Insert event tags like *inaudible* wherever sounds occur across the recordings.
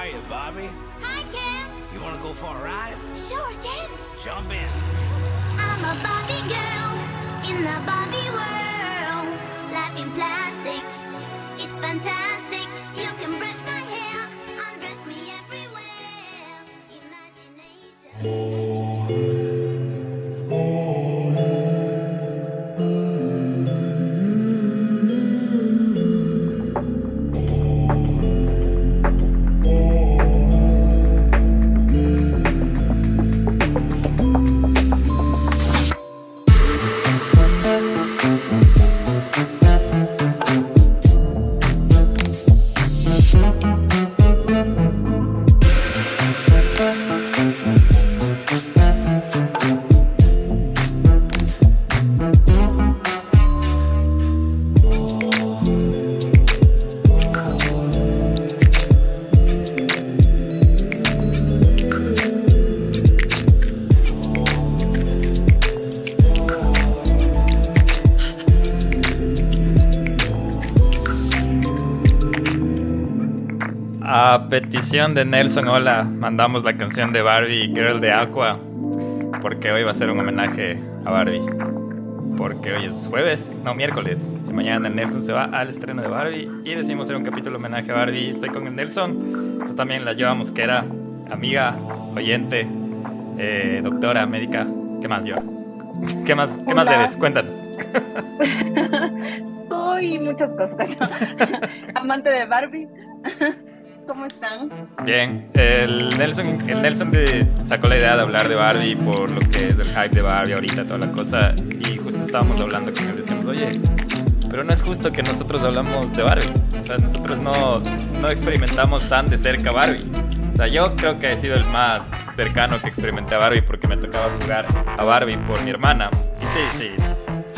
are you, Barbie? Hi, Ken. You want to go for a ride? Sure, Ken. Jump in. I'm a Bobby girl in the Bobby world. Life in plastic, it's fantastic. Petición de Nelson Hola, mandamos la canción de Barbie Girl de Aqua. Porque hoy va a ser un homenaje a Barbie. Porque hoy es jueves, no, miércoles. Y mañana Nelson se va al estreno de Barbie. Y decimos hacer un capítulo homenaje a Barbie. Estoy con el Nelson. Esto también la llevamos, que era amiga, oyente, eh, doctora, médica. ¿Qué más lleva? ¿Qué más, qué más eres? Cuéntanos. *laughs* Soy muchas cosas. *laughs* Amante de Barbie. ¿Cómo están? Bien, el Nelson, el Nelson sacó la idea de hablar de Barbie por lo que es el hype de Barbie ahorita, toda la cosa. Y justo estábamos hablando con él, decíamos, oye, pero no es justo que nosotros hablamos de Barbie. O sea, nosotros no, no experimentamos tan de cerca Barbie. O sea, yo creo que he sido el más cercano que experimenté a Barbie porque me tocaba jugar a Barbie por mi hermana. Y sí, sí,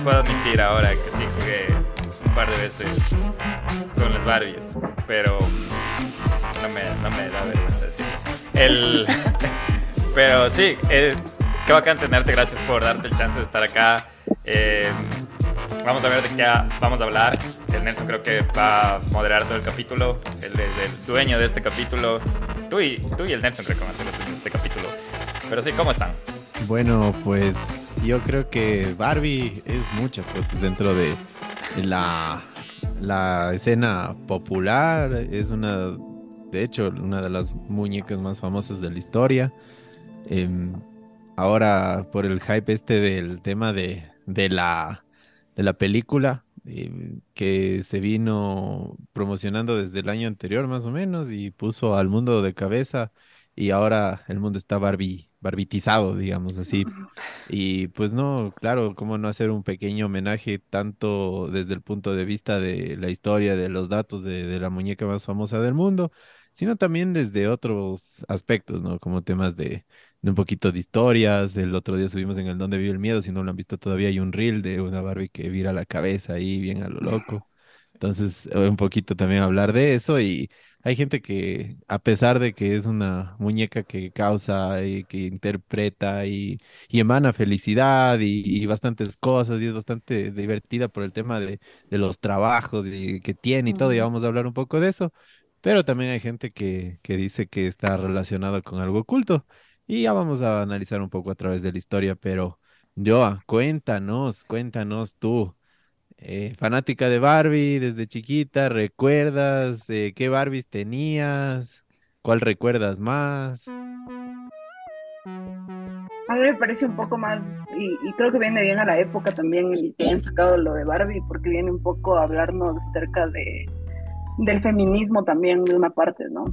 puedo admitir ahora que sí jugué un par de veces con las Barbies, pero no me, no me da vergüenza decirlo. El, *laughs* pero sí, eh, qué bacán tenerte, gracias por darte el chance de estar acá. Eh, vamos a ver de qué vamos a hablar. El Nelson creo que va a moderar todo el capítulo. Él es el dueño de este capítulo. Tú y, tú y el Nelson creo que van a ser los este capítulo. Pero sí, ¿cómo están? Bueno, pues yo creo que Barbie es muchas cosas dentro de la, la escena popular. Es una, de hecho, una de las muñecas más famosas de la historia. Em, ahora, por el hype este del tema de, de la, de la película, em, que se vino promocionando desde el año anterior más o menos y puso al mundo de cabeza y ahora el mundo está Barbie, barbitizado, digamos así. Y pues no, claro, cómo no hacer un pequeño homenaje tanto desde el punto de vista de la historia, de los datos de, de la muñeca más famosa del mundo, sino también desde otros aspectos, ¿no? Como temas de, de un poquito de historias. El otro día subimos en el Donde Vive el Miedo, si no lo han visto todavía, hay un reel de una Barbie que vira la cabeza ahí bien a lo loco. Entonces, eh, un poquito también hablar de eso y hay gente que, a pesar de que es una muñeca que causa y que interpreta y, y emana felicidad y, y bastantes cosas y es bastante divertida por el tema de, de los trabajos y que tiene y todo, y vamos a hablar un poco de eso, pero también hay gente que, que dice que está relacionado con algo oculto y ya vamos a analizar un poco a través de la historia, pero Joa, cuéntanos, cuéntanos tú. Eh, fanática de Barbie desde chiquita, ¿recuerdas eh, qué Barbies tenías? ¿Cuál recuerdas más? A mí me parece un poco más, y, creo que viene bien a la época también el que hayan sacado lo de Barbie, porque viene un poco a hablarnos acerca de, del feminismo también de una parte, ¿no?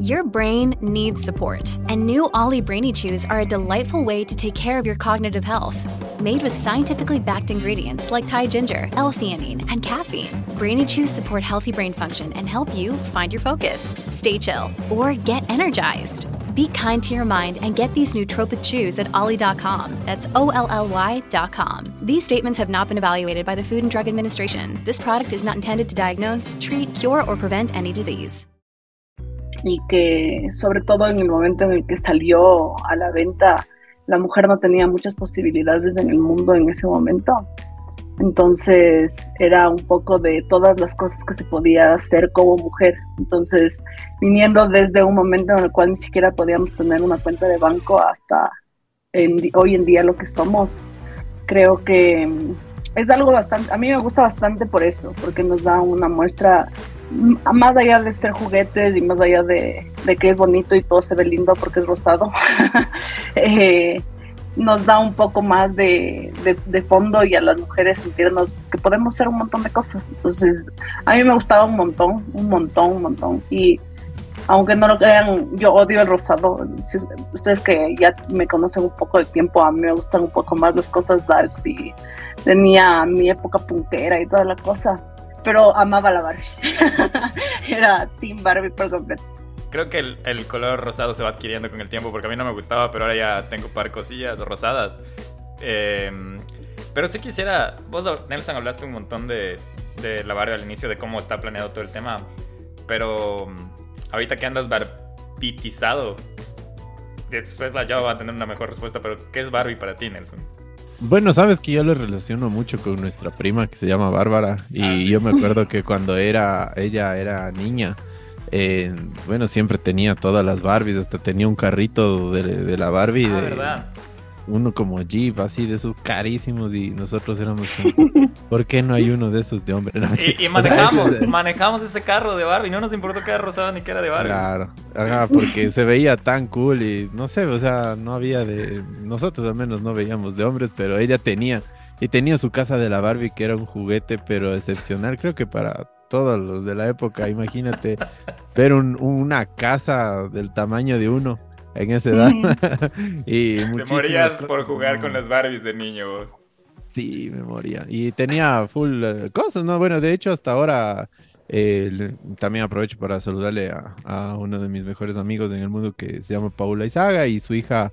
Your brain needs support, and new Ollie Brainy Chews are a delightful way to take care of your cognitive health. Made with scientifically backed ingredients like Thai ginger, L-theanine, and caffeine, Brainy Chews support healthy brain function and help you find your focus, stay chill, or get energized. Be kind to your mind and get these nootropic chews at ollie.com. That's O-L-L-Y.com. These statements have not been evaluated by the Food and Drug Administration. This product is not intended to diagnose, treat, cure, or prevent any disease. Y que sobre todo en el momento en el que salió a la venta, la mujer no tenía muchas posibilidades en el mundo en ese momento. Entonces era un poco de todas las cosas que se podía hacer como mujer. Entonces, viniendo desde un momento en el cual ni siquiera podíamos tener una cuenta de banco hasta hoy en día lo que somos, creo que mm, es algo bastante, a mí me gusta bastante por eso, porque nos da una muestra mm, más allá de ser juguetes y más allá de, que es bonito y todo se ve lindo porque es rosado, *laughs* eh, nos da un poco más de, de, fondo y a las mujeres sentirnos que podemos hacer un montón de cosas. Entonces, a mí me gustaba un montón, un montón, un montón. Y aunque no lo crean, yo odio el rosado. ustedes que ya me conocen un poco de tiempo, a mí me gustan un poco más las cosas darks y tenía mi época punkera y toda la cosa. Pero amaba la Barbie. *laughs* Era Team Barbie por completo creo que el, color rosado se va adquiriendo con el tiempo porque a mí no me gustaba, pero ahora ya tengo par cosillas rosadas. Em, pero si quisiera, vos Nelson hablaste un montón de, de la Barbie al inicio, de cómo está planeado todo el tema, pero ahorita que andas barbitizado, después la ya va a tener una mejor respuesta, pero ¿qué es Barbie para ti, Nelson? Bueno, sabes que yo lo relaciono mucho con nuestra prima que se llama Bárbara y ah, yo me acuerdo que cuando era ella era niña, eh, bueno, siempre tenía todas las Barbies, hasta tenía un carrito de, la Barbie. Ah, de, ¿verdad? Uno como Jeep, así de esos carísimos, y nosotros éramos como, *laughs* ¿por qué no hay uno de esos de hombre? y, manejamos, *laughs* manejamos ese carro de Barbie, no nos importó que era rosado ni que era de Barbie. Claro, porque se veía tan cool y no sé, o sea, no había de, nosotros al menos no veíamos de hombres, pero ella tenía, y tenía su casa de la Barbie que era un juguete, pero excepcional, creo que para todos los de la época. Imagínate ver una casa del tamaño de uno en esa edad. *laughs* y Te morías por jugar con las Barbies de niño Sí, me moría. Y tenía full eh, cosas, ¿no? Bueno, de hecho, hasta ahora eh, también aprovecho para saludarle a, a, uno de mis mejores amigos en el mundo que se llama Paula Izaga y su hija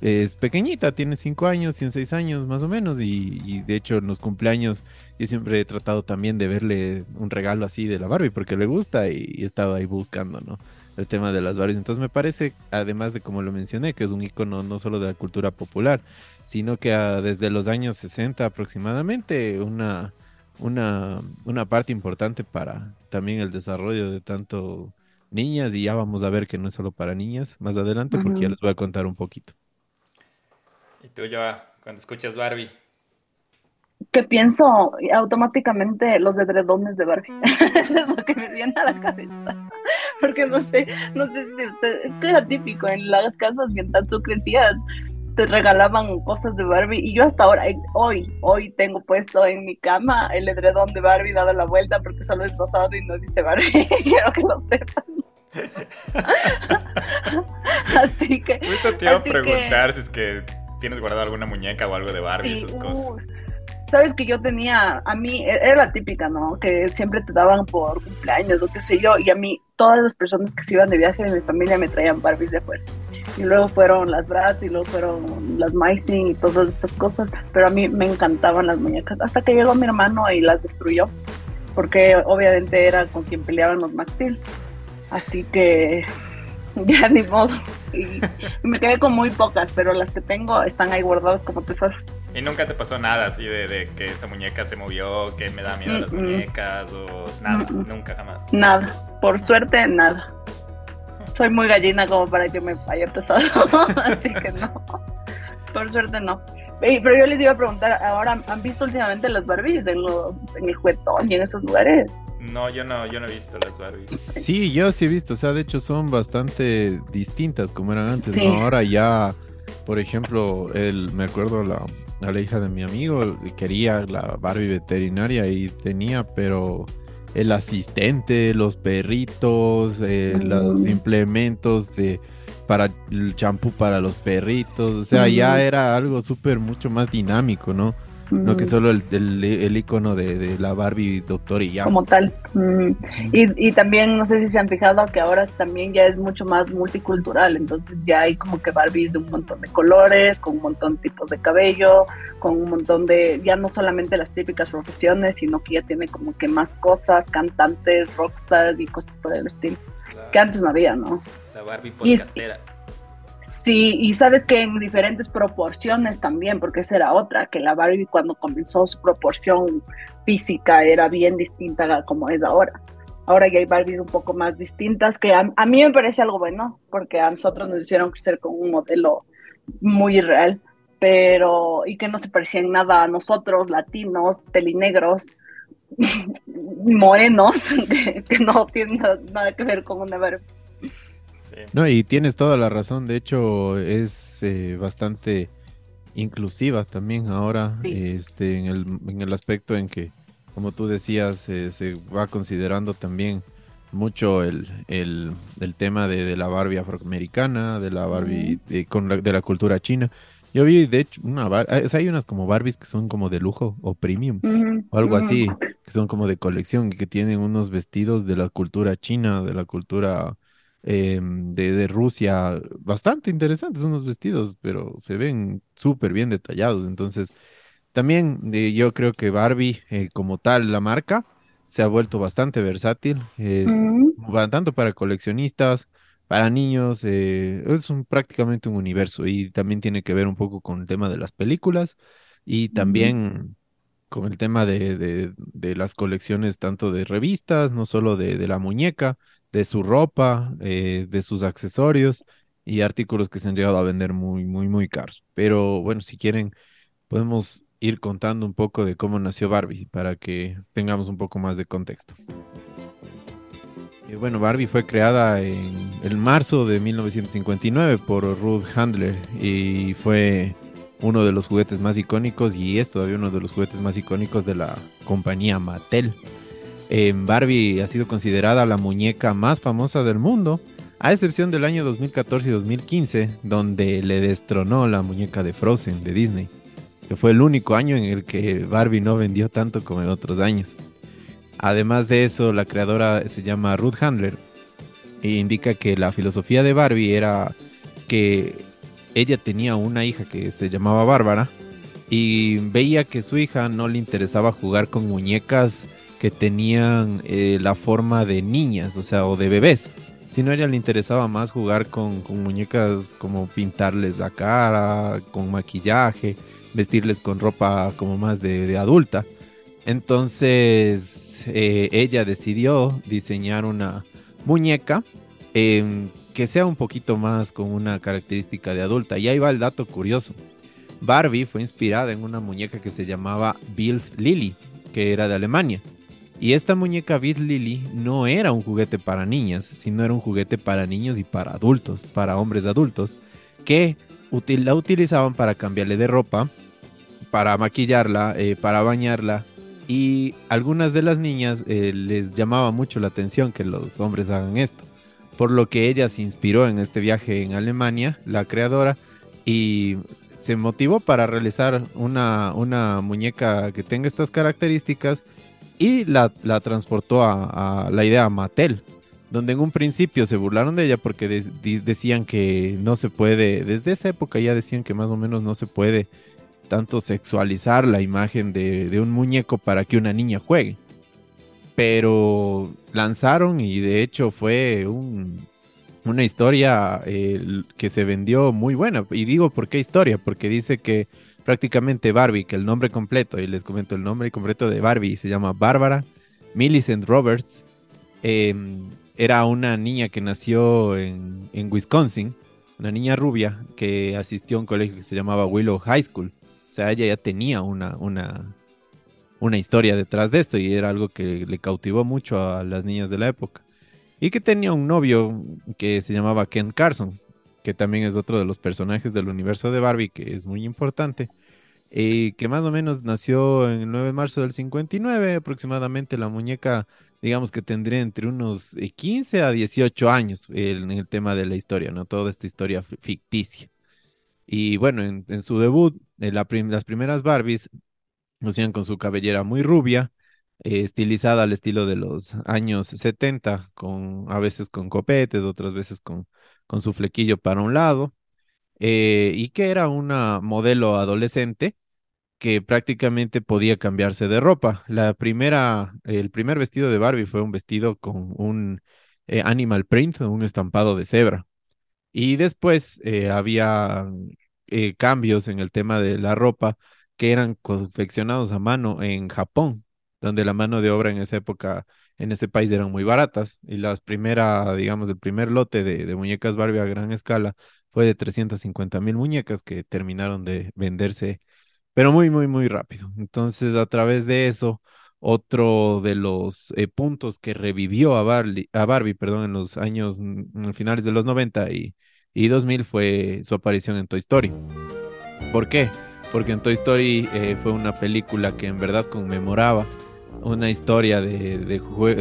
es pequeñita, tiene cinco años, tiene seis años más o menos y, de hecho en los cumpleaños yo siempre he tratado también de verle un regalo así de la Barbie porque le gusta y, he estado ahí buscando, ¿no? El tema de las Barbies. Entonces me parece, además de como lo mencioné, que es un icono no solo de la cultura popular, sino que desde los años 60 aproximadamente una, una, una parte importante para también el desarrollo de tanto niñas y ya vamos a ver que no es solo para niñas más adelante porque ya les voy a contar un poquito. ¿Y tú, ya cuando escuchas Barbie? Que pienso automáticamente los edredones de Barbie. es lo que me viene a la cabeza. Porque no sé, no sé si usted, es que era típico en las casas mientras tú crecías, te regalaban cosas de Barbie y yo hasta ahora, hoy, hoy tengo puesto en mi cama el edredón de Barbie dado la vuelta porque solo es rosado y no dice Barbie. *laughs* Quiero que lo sepan. *laughs* así que. Justo te iba a preguntar si es que tienes guardado alguna muñeca o algo de Barbie, esas cosas. Sabes que yo tenía, a mí, e, era la típica, ¿no? Que siempre te daban por cumpleaños o qué sé yo, y a mí todas las personas que se iban de viaje de mi familia me traían Barbies de afuera. Y luego fueron las Bratz y luego fueron las Micing y todas esas cosas, pero a mí me encantaban las muñecas, hasta que llegó mi hermano y las destruyó, porque obviamente era con quien peleaban los Max Steel. Así que *laughs* ya ni modo. Y me quedé con muy pocas, pero las que tengo están ahí guardadas como tesoros. ¿Y nunca te pasó nada así de, que esa muñeca se movió, que me da miedo las muñecas o nada? nunca, jamás. Nada. Por suerte, nada. Soy muy gallina como para que me haya empezado, *laughs* así que no. Por suerte, no. Pero yo les iba a preguntar, ahora, ¿han visto últimamente las Barbies en, en el juguetón y en esos lugares? No, yo no, yo no he visto las Barbies. Sí, yo sí he visto, o sea, de hecho son bastante distintas como eran antes, ¿no? Ahora ya, por ejemplo, el, me acuerdo la, a la hija de mi amigo quería la Barbie veterinaria y tenía, pero el asistente, los perritos, eh, los implementos de para el champú para los perritos, o sea, ya era algo súper mucho más dinámico, ¿no? No que solo el, el, icono de, la Barbie Doctor y ya. Como tal. Y, y, también, no sé si se han fijado que ahora también ya es mucho más multicultural. Entonces ya hay como que Barbies de un montón de colores, con un montón de tipos de cabello, con un montón de, ya no solamente las típicas profesiones, sino que ya tiene como que más cosas, cantantes, rockstars y cosas por el estilo. Que antes no había, ¿no? La Barbie podcastera. Sí, y sabes que en diferentes proporciones también, porque esa era otra, que la Barbie cuando comenzó su proporción física era bien distinta a como es ahora. Ahora ya hay Barbies un poco más distintas, que a, mí me parece algo bueno, porque a nosotros nos hicieron crecer con un modelo muy irreal, pero y que no se parecían nada a nosotros, latinos, telinegros, *laughs* morenos, *laughs* que, no tienen nada que ver con una Barbie. Sí. No, y tienes toda la razón. De hecho, es eh, bastante inclusiva también ahora, Sí. este, en el, en el aspecto en que, como tú decías, eh, se va considerando también mucho el, el, el tema de, de la Barbie afroamericana, de la Barbie de, con la, de la cultura china. Yo vi, de hecho, una bar- ah, o sea, hay unas como Barbies que son como de lujo o premium o algo así, que son como de colección, que tienen unos vestidos de la cultura china, de la cultura em, de, de Rusia, bastante interesantes unos vestidos, pero se ven súper bien detallados. Entonces, también eh, yo creo que Barbie, eh, como tal, la marca, se ha vuelto bastante versátil, eh, va tanto para coleccionistas, para niños, es un, prácticamente un universo y también tiene que ver un poco con el tema de las películas y también con el tema de, de- de las colecciones tanto de revistas, no solo de, de la muñeca, de su ropa, eh, de sus accesorios y artículos que se han llegado a vender muy, muy, muy caros. Pero bueno, si quieren, podemos ir contando un poco de cómo nació Barbie para que tengamos un poco más de contexto. Eh, bueno, Barbie fue creada en el marzo de 1959 por Ruth Handler y fue uno de los juguetes más icónicos y es todavía uno de los juguetes más icónicos de la compañía Mattel. Barbie ha sido considerada la muñeca más famosa del mundo, a excepción del año 2014 y 2015, donde le destronó la muñeca de Frozen de Disney, que fue el único año en el que Barbie no vendió tanto como en otros años. Además de eso, la creadora se llama Ruth Handler e indica que la filosofía de Barbie era que ella tenía una hija que se llamaba Bárbara y veía que su hija no le interesaba jugar con muñecas que tenían eh, la forma de niñas, o sea, o de bebés, sino a ella le interesaba más jugar con, muñecas como pintarles la cara, con maquillaje, vestirles con ropa como más de, de adulta. Entonces eh, ella decidió diseñar una muñeca em, que sea un poquito más con una característica de adulta. Y ahí va el dato curioso. Barbie fue inspirada en una muñeca que se llamaba Bill Lily, que era de Alemania. Y esta muñeca Bill Lily no era un juguete para niñas, sino era un juguete para niños y para adultos, para hombres adultos, que la utilizaban para cambiarle de ropa, para maquillarla, eh, para bañarla. Y algunas de las niñas eh, les llamaba mucho la atención que los hombres hagan esto. Por lo que ella se inspiró en este viaje en Alemania, la creadora, y se motivó para realizar una, una muñeca que tenga estas características y la, la transportó a, la idea a Mattel, donde en un principio se burlaron de ella porque decían que no se puede, desde esa época ya decían que más o menos no se puede tanto sexualizar la imagen de, un muñeco para que una niña juegue. Pero lanzaron y de hecho fue un, una historia eh, que se vendió muy buena. Y digo, ¿por qué historia? Porque dice que prácticamente Barbie, que el nombre completo, y les comento el nombre completo de Barbie, se llama Bárbara Millicent Roberts, eh, era una niña que nació en, en Wisconsin, una niña rubia que asistió a un colegio que se llamaba Willow High School. O sea, ella ya tenía una, una, una historia detrás de esto y era algo que le cautivó mucho a las niñas de la época. Y que tenía un novio que se llamaba Ken Carson, que también es otro de los personajes del universo de Barbie, que es muy importante. Y que más o menos nació en el 9 de marzo del 59, aproximadamente la muñeca, digamos que tendría entre unos eh, 15 a 18 años en el tema de la historia, ¿no? Toda esta historia fi- ficticia. Y bueno, en, en su debut, eh, la prim- las primeras Barbies lucían con su cabellera muy rubia, eh, estilizada al estilo de los años 70, con, a veces con copetes, otras veces con, con su flequillo para un lado, eh, y que era una modelo adolescente que prácticamente podía cambiarse de ropa. La primera, el primer vestido de Barbie fue un vestido con un eh, animal print, un estampado de cebra. Y después eh, había cambios en el tema de la ropa que eran confeccionados a mano en Japón, donde la mano de obra en esa época, en ese país eran muy baratas. Y las primera, digamos, el primer lote de, muñecas Barbie a gran escala fue de 350 mil muñecas que terminaron de venderse, pero muy, muy, muy rápido. Entonces, a través de eso otro de los eh, puntos que revivió a Barbie, a Barbie, perdón, en los años, mm, finales de los 90 y, y 2000 fue su aparición en Toy Story. ¿Por qué? Porque en Toy Story eh, fue una película que en verdad conmemoraba una historia de,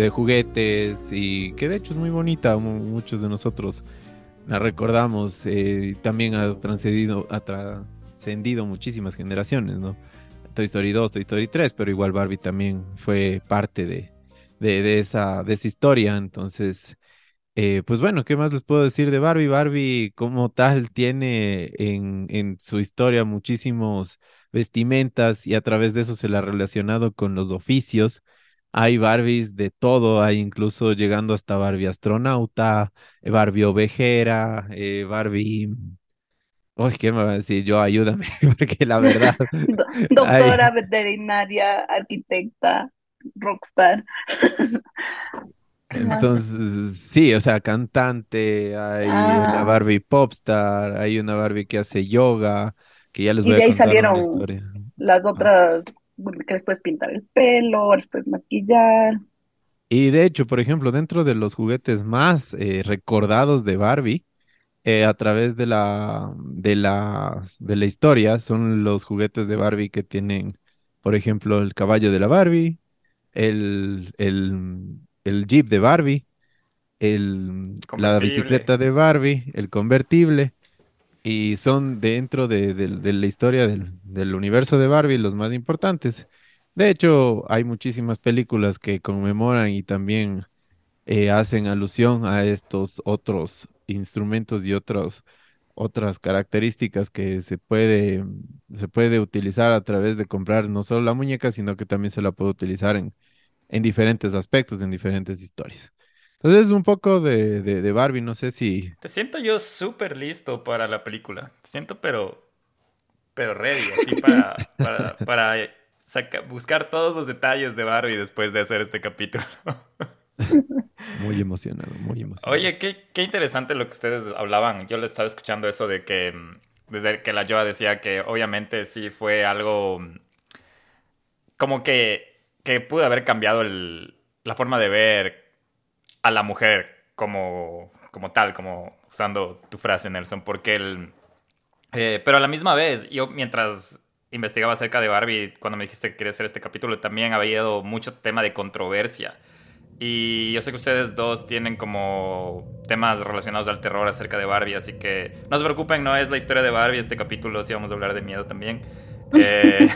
juguetes y que de hecho es muy bonita, muchos de nosotros la recordamos, eh, también ha trascendido, ha trascendido muchísimas generaciones, ¿no? Toy Story 2, Toy Story 3, pero igual Barbie también fue parte de, de, esa, de esa historia. Entonces, eh, pues bueno, ¿qué más les puedo decir de Barbie? Barbie como tal tiene en, en su historia muchísimos vestimentas y a través de eso se la ha relacionado con los oficios. Hay Barbies de todo, hay incluso llegando hasta Barbie astronauta, Barbie ovejera, eh, Barbie Uy, ¿qué me va a decir? Yo ayúdame, *laughs* porque la verdad. *laughs* Doctora, veterinaria, arquitecta, rockstar. *laughs* Entonces, sí, o sea, cantante, hay una ah. Barbie popstar, hay una Barbie que hace yoga, que ya les voy a contar una historia. Las otras que les puedes pintar el pelo, les puedes maquillar. Y de hecho, por ejemplo, dentro de los juguetes más eh, recordados de Barbie, eh, a través de la, de la, de la historia son los juguetes de Barbie que tienen, por ejemplo, el caballo de la Barbie, el, el, el Jeep de Barbie, el, la bicicleta de Barbie, el convertible, y son dentro de, de la historia del, del, universo de Barbie los más importantes. De hecho, hay muchísimas películas que conmemoran y también eh, hacen alusión a estos otros instrumentos y otros, otras características que se puede, se puede utilizar a través de comprar no solo la muñeca, sino que también se la puede utilizar en, en diferentes aspectos, en diferentes historias. Entonces, un poco de, de, Barbie, no sé si... Te siento yo súper listo para la película. Te siento, pero, pero ready, así para, *laughs* para, para buscar todos los detalles de Barbie después de hacer este capítulo. *laughs* Muy emocionado, muy emocionado. Oye, qué, qué interesante lo que ustedes hablaban. Yo le estaba escuchando eso de que mm, desde que la Joa decía que obviamente sí fue algo mm, como que, que pudo haber cambiado el, la forma de ver a la mujer como, como tal, como usando tu frase, Nelson, porque el... Eh, pero a la misma vez, yo mientras investigaba acerca de Barbie, cuando me dijiste que querías hacer este capítulo, también había ido mucho tema de controversia. Y yo sé que ustedes dos tienen como temas relacionados al terror acerca de Barbie, así que no se preocupen, no es la historia de Barbie este capítulo, sí vamos a hablar de miedo también. Eh,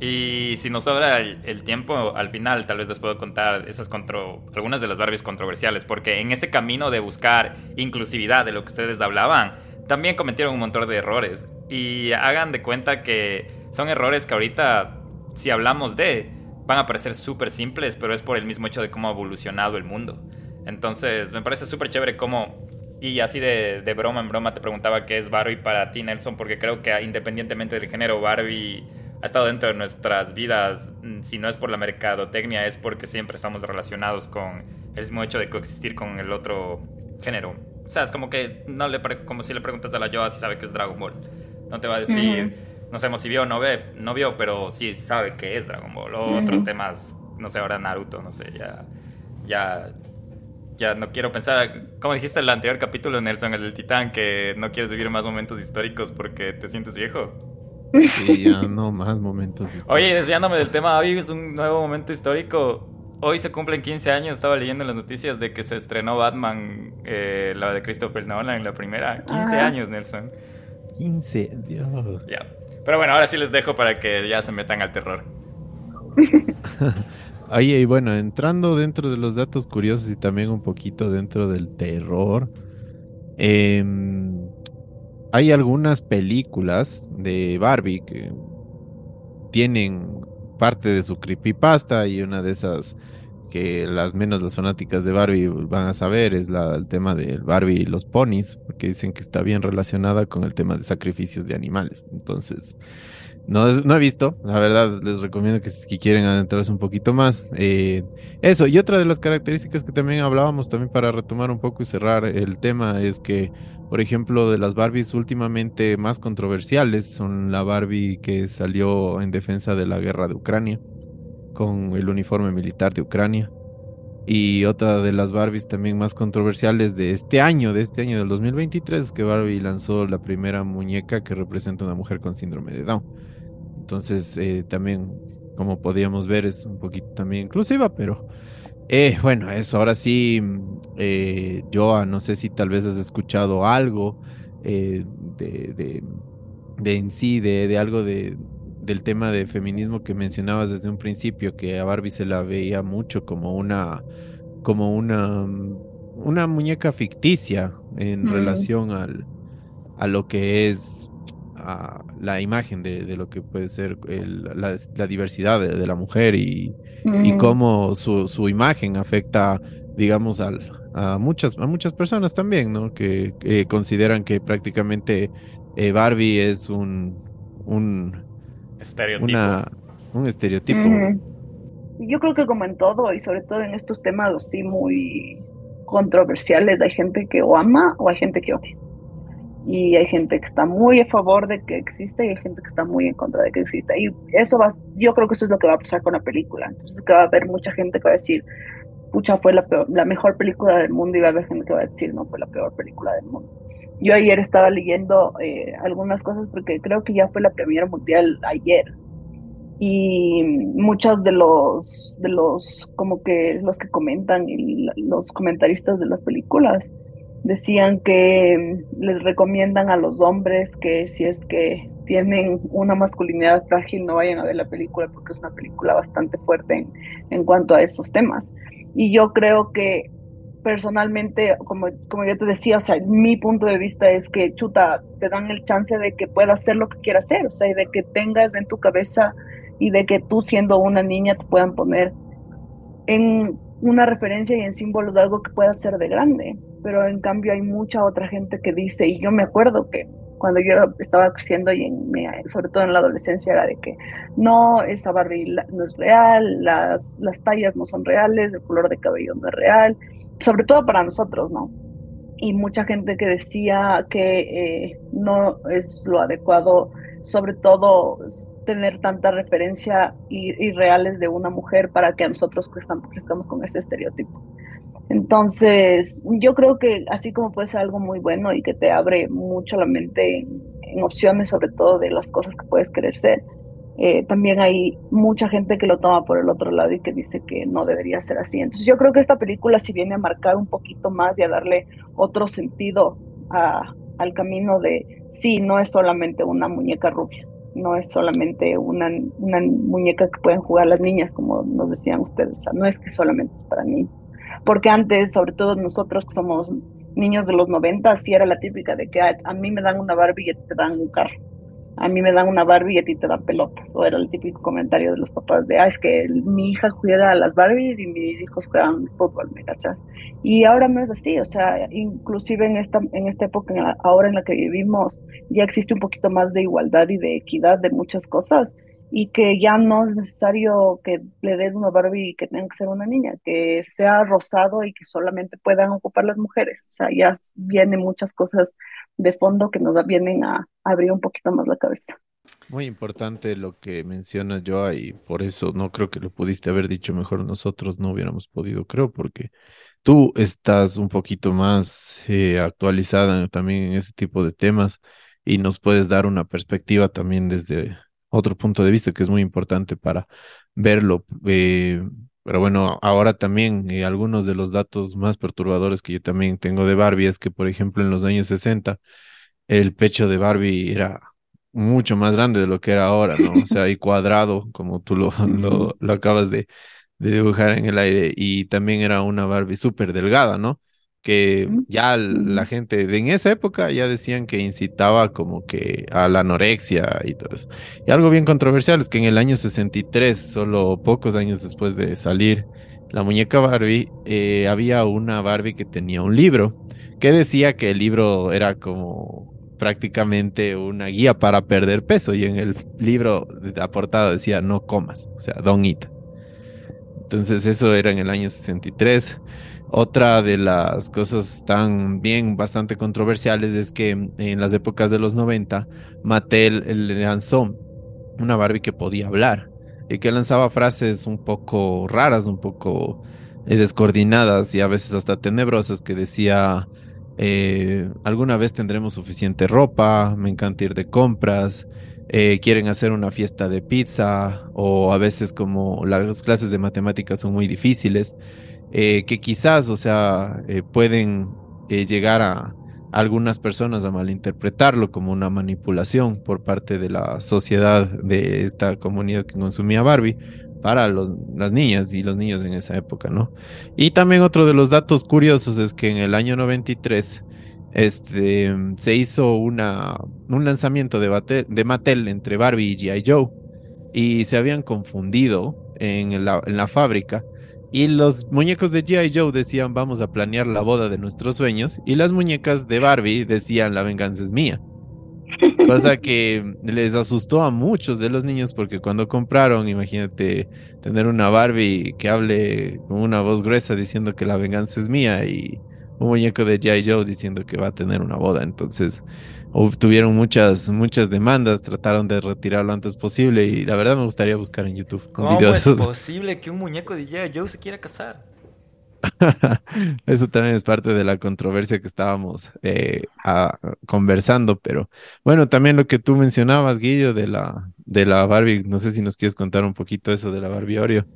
*laughs* y si nos sobra el, tiempo, al final tal vez les puedo contar esas contro, algunas de las Barbies controversiales, porque en ese camino de buscar inclusividad de lo que ustedes hablaban, también cometieron un montón de errores. Y hagan de cuenta que son errores que ahorita, si hablamos de, van a parecer súper simples, pero es por el mismo hecho de cómo ha evolucionado el mundo. Entonces, me parece súper chévere cómo, y así de, de, broma en broma te preguntaba qué es Barbie para ti, Nelson, porque creo que independientemente del género, Barbie ha estado dentro de nuestras vidas, mm, si no es por la mercadotecnia, es porque siempre estamos relacionados con el mismo hecho de coexistir con el otro género. O sea, es como que no le como si le preguntas a la Yoa si sabe que es Dragon Ball. No te va a decir no sabemos si vio o no, ve, no vio, pero sí sabe que es Dragon Ball. O otros temas, no sé, ahora Naruto, no sé, ya, ya, ya no quiero pensar, como dijiste en el anterior capítulo, Nelson, el del Titán, que no quieres vivir más momentos históricos porque te sientes viejo. Sí, ya no más momentos históricos. Oye, desviándome del tema, hoy es un nuevo momento histórico. Hoy se cumplen 15 años, estaba leyendo en las noticias de que se estrenó Batman, eh, la de Christopher Nolan, la primera. 15 años, Nelson. 15, Dios. Ya. Pero bueno, ahora sí les dejo para que ya se metan al terror. *laughs* Oye, y bueno, entrando dentro de los datos curiosos y también un poquito dentro del terror, em, hay algunas películas de Barbie que tienen parte de su creepypasta y una de esas que las menos las fanáticas de Barbie van a saber es la, el tema de Barbie y los ponis, porque dicen que está bien relacionada con el tema de sacrificios de animales. Entonces, no, no he visto, la verdad les recomiendo que si quieren adentrarse un poquito más. Eh, eso, y otra de las características que también hablábamos, también para retomar un poco y cerrar el tema, es que, por ejemplo, de las Barbies últimamente más controversiales son la Barbie que salió en defensa de la guerra de Ucrania, con el uniforme militar de Ucrania. Y otra de las Barbies también más controversiales de este año, de este año del 2023, es que Barbie lanzó la primera muñeca que representa a una mujer con síndrome de Down. Entonces, eh, también, como podíamos ver, es un poquito también inclusiva, pero eh, bueno, eso. Ahora sí, eh, Joa, no sé si tal vez has escuchado algo eh, de, de, de, en sí, de, de algo de, del tema de feminismo que mencionabas desde un principio, que a Barbie se la veía mucho como una, como una, una muñeca ficticia en Mm. relación al, a lo que es a la imagen de, de lo que puede ser el- la, la diversidad de, de la mujer y, y Ujú. cómo su, su imagen afecta, digamos, al, a, muchas, a muchas personas también, ¿no? Que, consideran que prácticamente eh, Barbie es un, un, Estereotipo. una, un estereotipo. Yo creo que como en todo, y sobre todo en estos temas así muy controversiales, hay gente que o ama o hay gente que odia. Y hay gente que está muy a favor de que exista y hay gente que está muy en contra de que exista. Y eso va, yo creo que eso es lo que va a pasar con la película. Entonces que va a haber mucha gente que va a decir, pucha, fue la, la mejor película del mundo y va a haber gente que va a decir, no, fue la peor película del mundo. Yo ayer estaba leyendo eh, algunas cosas porque creo que ya fue la premiere mundial ayer y muchos de los de los como que los que comentan y los comentaristas de las películas decían que mm, les recomiendan a los hombres que si es que tienen una masculinidad frágil no vayan a ver la película porque es una película bastante fuerte en, en cuanto a esos temas. Y yo creo que personalmente, como, como yo te decía, o sea, mi punto de vista es que chuta, te dan el chance de que puedas hacer lo que quieras hacer, o sea, y de que tengas en tu cabeza y de que tú siendo una niña te puedan poner en una referencia y en símbolos de algo que pueda ser de grande. Pero en cambio hay mucha otra gente que dice, y yo me acuerdo que cuando yo estaba creciendo y en sobre todo en la adolescencia era de que no, esa Barbie la- no es real, las, las tallas no son reales, el color de cabello no es real, sobre todo para nosotros, ¿no? Y mucha gente que decía que eh, no es lo adecuado, sobre todo tener tanta referencia i- irreales de una mujer para que nosotros crezcamos, crezcamos con ese estereotipo. Entonces, yo creo que así como puede ser algo muy bueno y que te abre mucho la mente en, opciones, sobre todo de las cosas que puedes querer ser, eh, también hay mucha gente que lo toma por el otro lado y que dice que no debería ser así. Entonces yo creo que esta película si viene a marcar un poquito más y a darle otro sentido al camino de, sí, no es solamente una muñeca rubia, no es solamente una, una muñeca que pueden jugar las niñas, como nos decían ustedes, o sea, no es que solamente es para niños. Porque antes, sobre todo nosotros que somos niños de los 90, sí era la típica de que a, mí me dan una Barbie y te dan un carro a mí me dan una Barbie y a ti te dan pelotas. O era el típico comentario de los papás de, ah, es que mi hija juega a las Barbies y mis hijos juegan fútbol, ¿me cachas? Y ahora no es así, o sea, inclusive en esta, en esta época, ahora en la que vivimos, ya existe un poquito más de igualdad y de equidad de muchas cosas y que ya no es necesario que le des una Barbie y que tenga que ser una niña, que sea rosado y que solamente puedan ocupar las mujeres. O sea, ya vienen muchas cosas de fondo que nos vienen a abrir un poquito más la cabeza. Muy importante lo que menciona Joa y por eso no creo que lo pudiste haber dicho mejor nosotros, no hubiéramos podido, creo, porque tú estás un poquito más eh, actualizada también en ese tipo de temas y nos puedes dar una perspectiva también desde otro punto de vista que es muy importante para verlo. Eh, pero bueno, ahora también eh, algunos de los datos más perturbadores que yo también tengo de Barbie es que, por ejemplo, en los años 60, el pecho de Barbie era mucho más grande de lo que era ahora, ¿no? O sea, y cuadrado, como tú lo, *laughs* lo, acabas de, de, dibujar en el aire, y también era una Barbie súper delgada, ¿no? Que ya la gente de en esa época ya decían que incitaba como que a la anorexia y todo eso. Y algo bien controversial es que en el año 63, solo pocos años después de salir la muñeca Barbie, eh, había una Barbie que tenía un libro que decía que el libro era como prácticamente una guía para perder peso y en el libro de la portada decía no comas, o sea, don't eat. Entonces eso era en el año 63. Otra de las cosas también bastante controversiales es que en las épocas de los 90 Mattel lanzó una Barbie que podía hablar y que lanzaba frases un poco raras, un poco eh, descoordinadas y a veces hasta tenebrosas que decía eh, alguna vez tendremos suficiente ropa, me encanta ir de compras, eh, quieren hacer una fiesta de pizza o a veces como las clases de matemáticas son muy difíciles, que quizás, o sea, pueden llegar a, algunas personas a malinterpretarlo como una manipulación por parte de la sociedad de esta comunidad que consumía Barbie para las niñas y los niños en esa época, ¿no? Y también otro de los datos curiosos es que en el año 93 este, se hizo una, un lanzamiento de, de Mattel entre Barbie y G.I. Joe y se habían confundido en la, en la fábrica y los muñecos de G.I. Joe decían vamos a planear la boda de nuestros sueños. Y las muñecas de Barbie decían la venganza es mía. *laughs* Cosa que les asustó a muchos de los niños porque cuando compraron, imagínate tener una Barbie que hable con una voz gruesa diciendo que la venganza es mía y un muñeco de G.I. Joe diciendo que va a tener una boda. Entonces, obtuvieron muchas, muchas demandas, trataron de retirarlo antes posible y la verdad me gustaría buscar en YouTube. ¿Cómo es posible que un muñeco de G.I. Joe se quiera casar? *laughs* Eso también es parte de la controversia que estábamos eh, conversando, pero bueno, también lo que tú mencionabas, Guillo, de la, de la Barbie, no sé si nos quieres contar un poquito eso de la Barbie Oreo.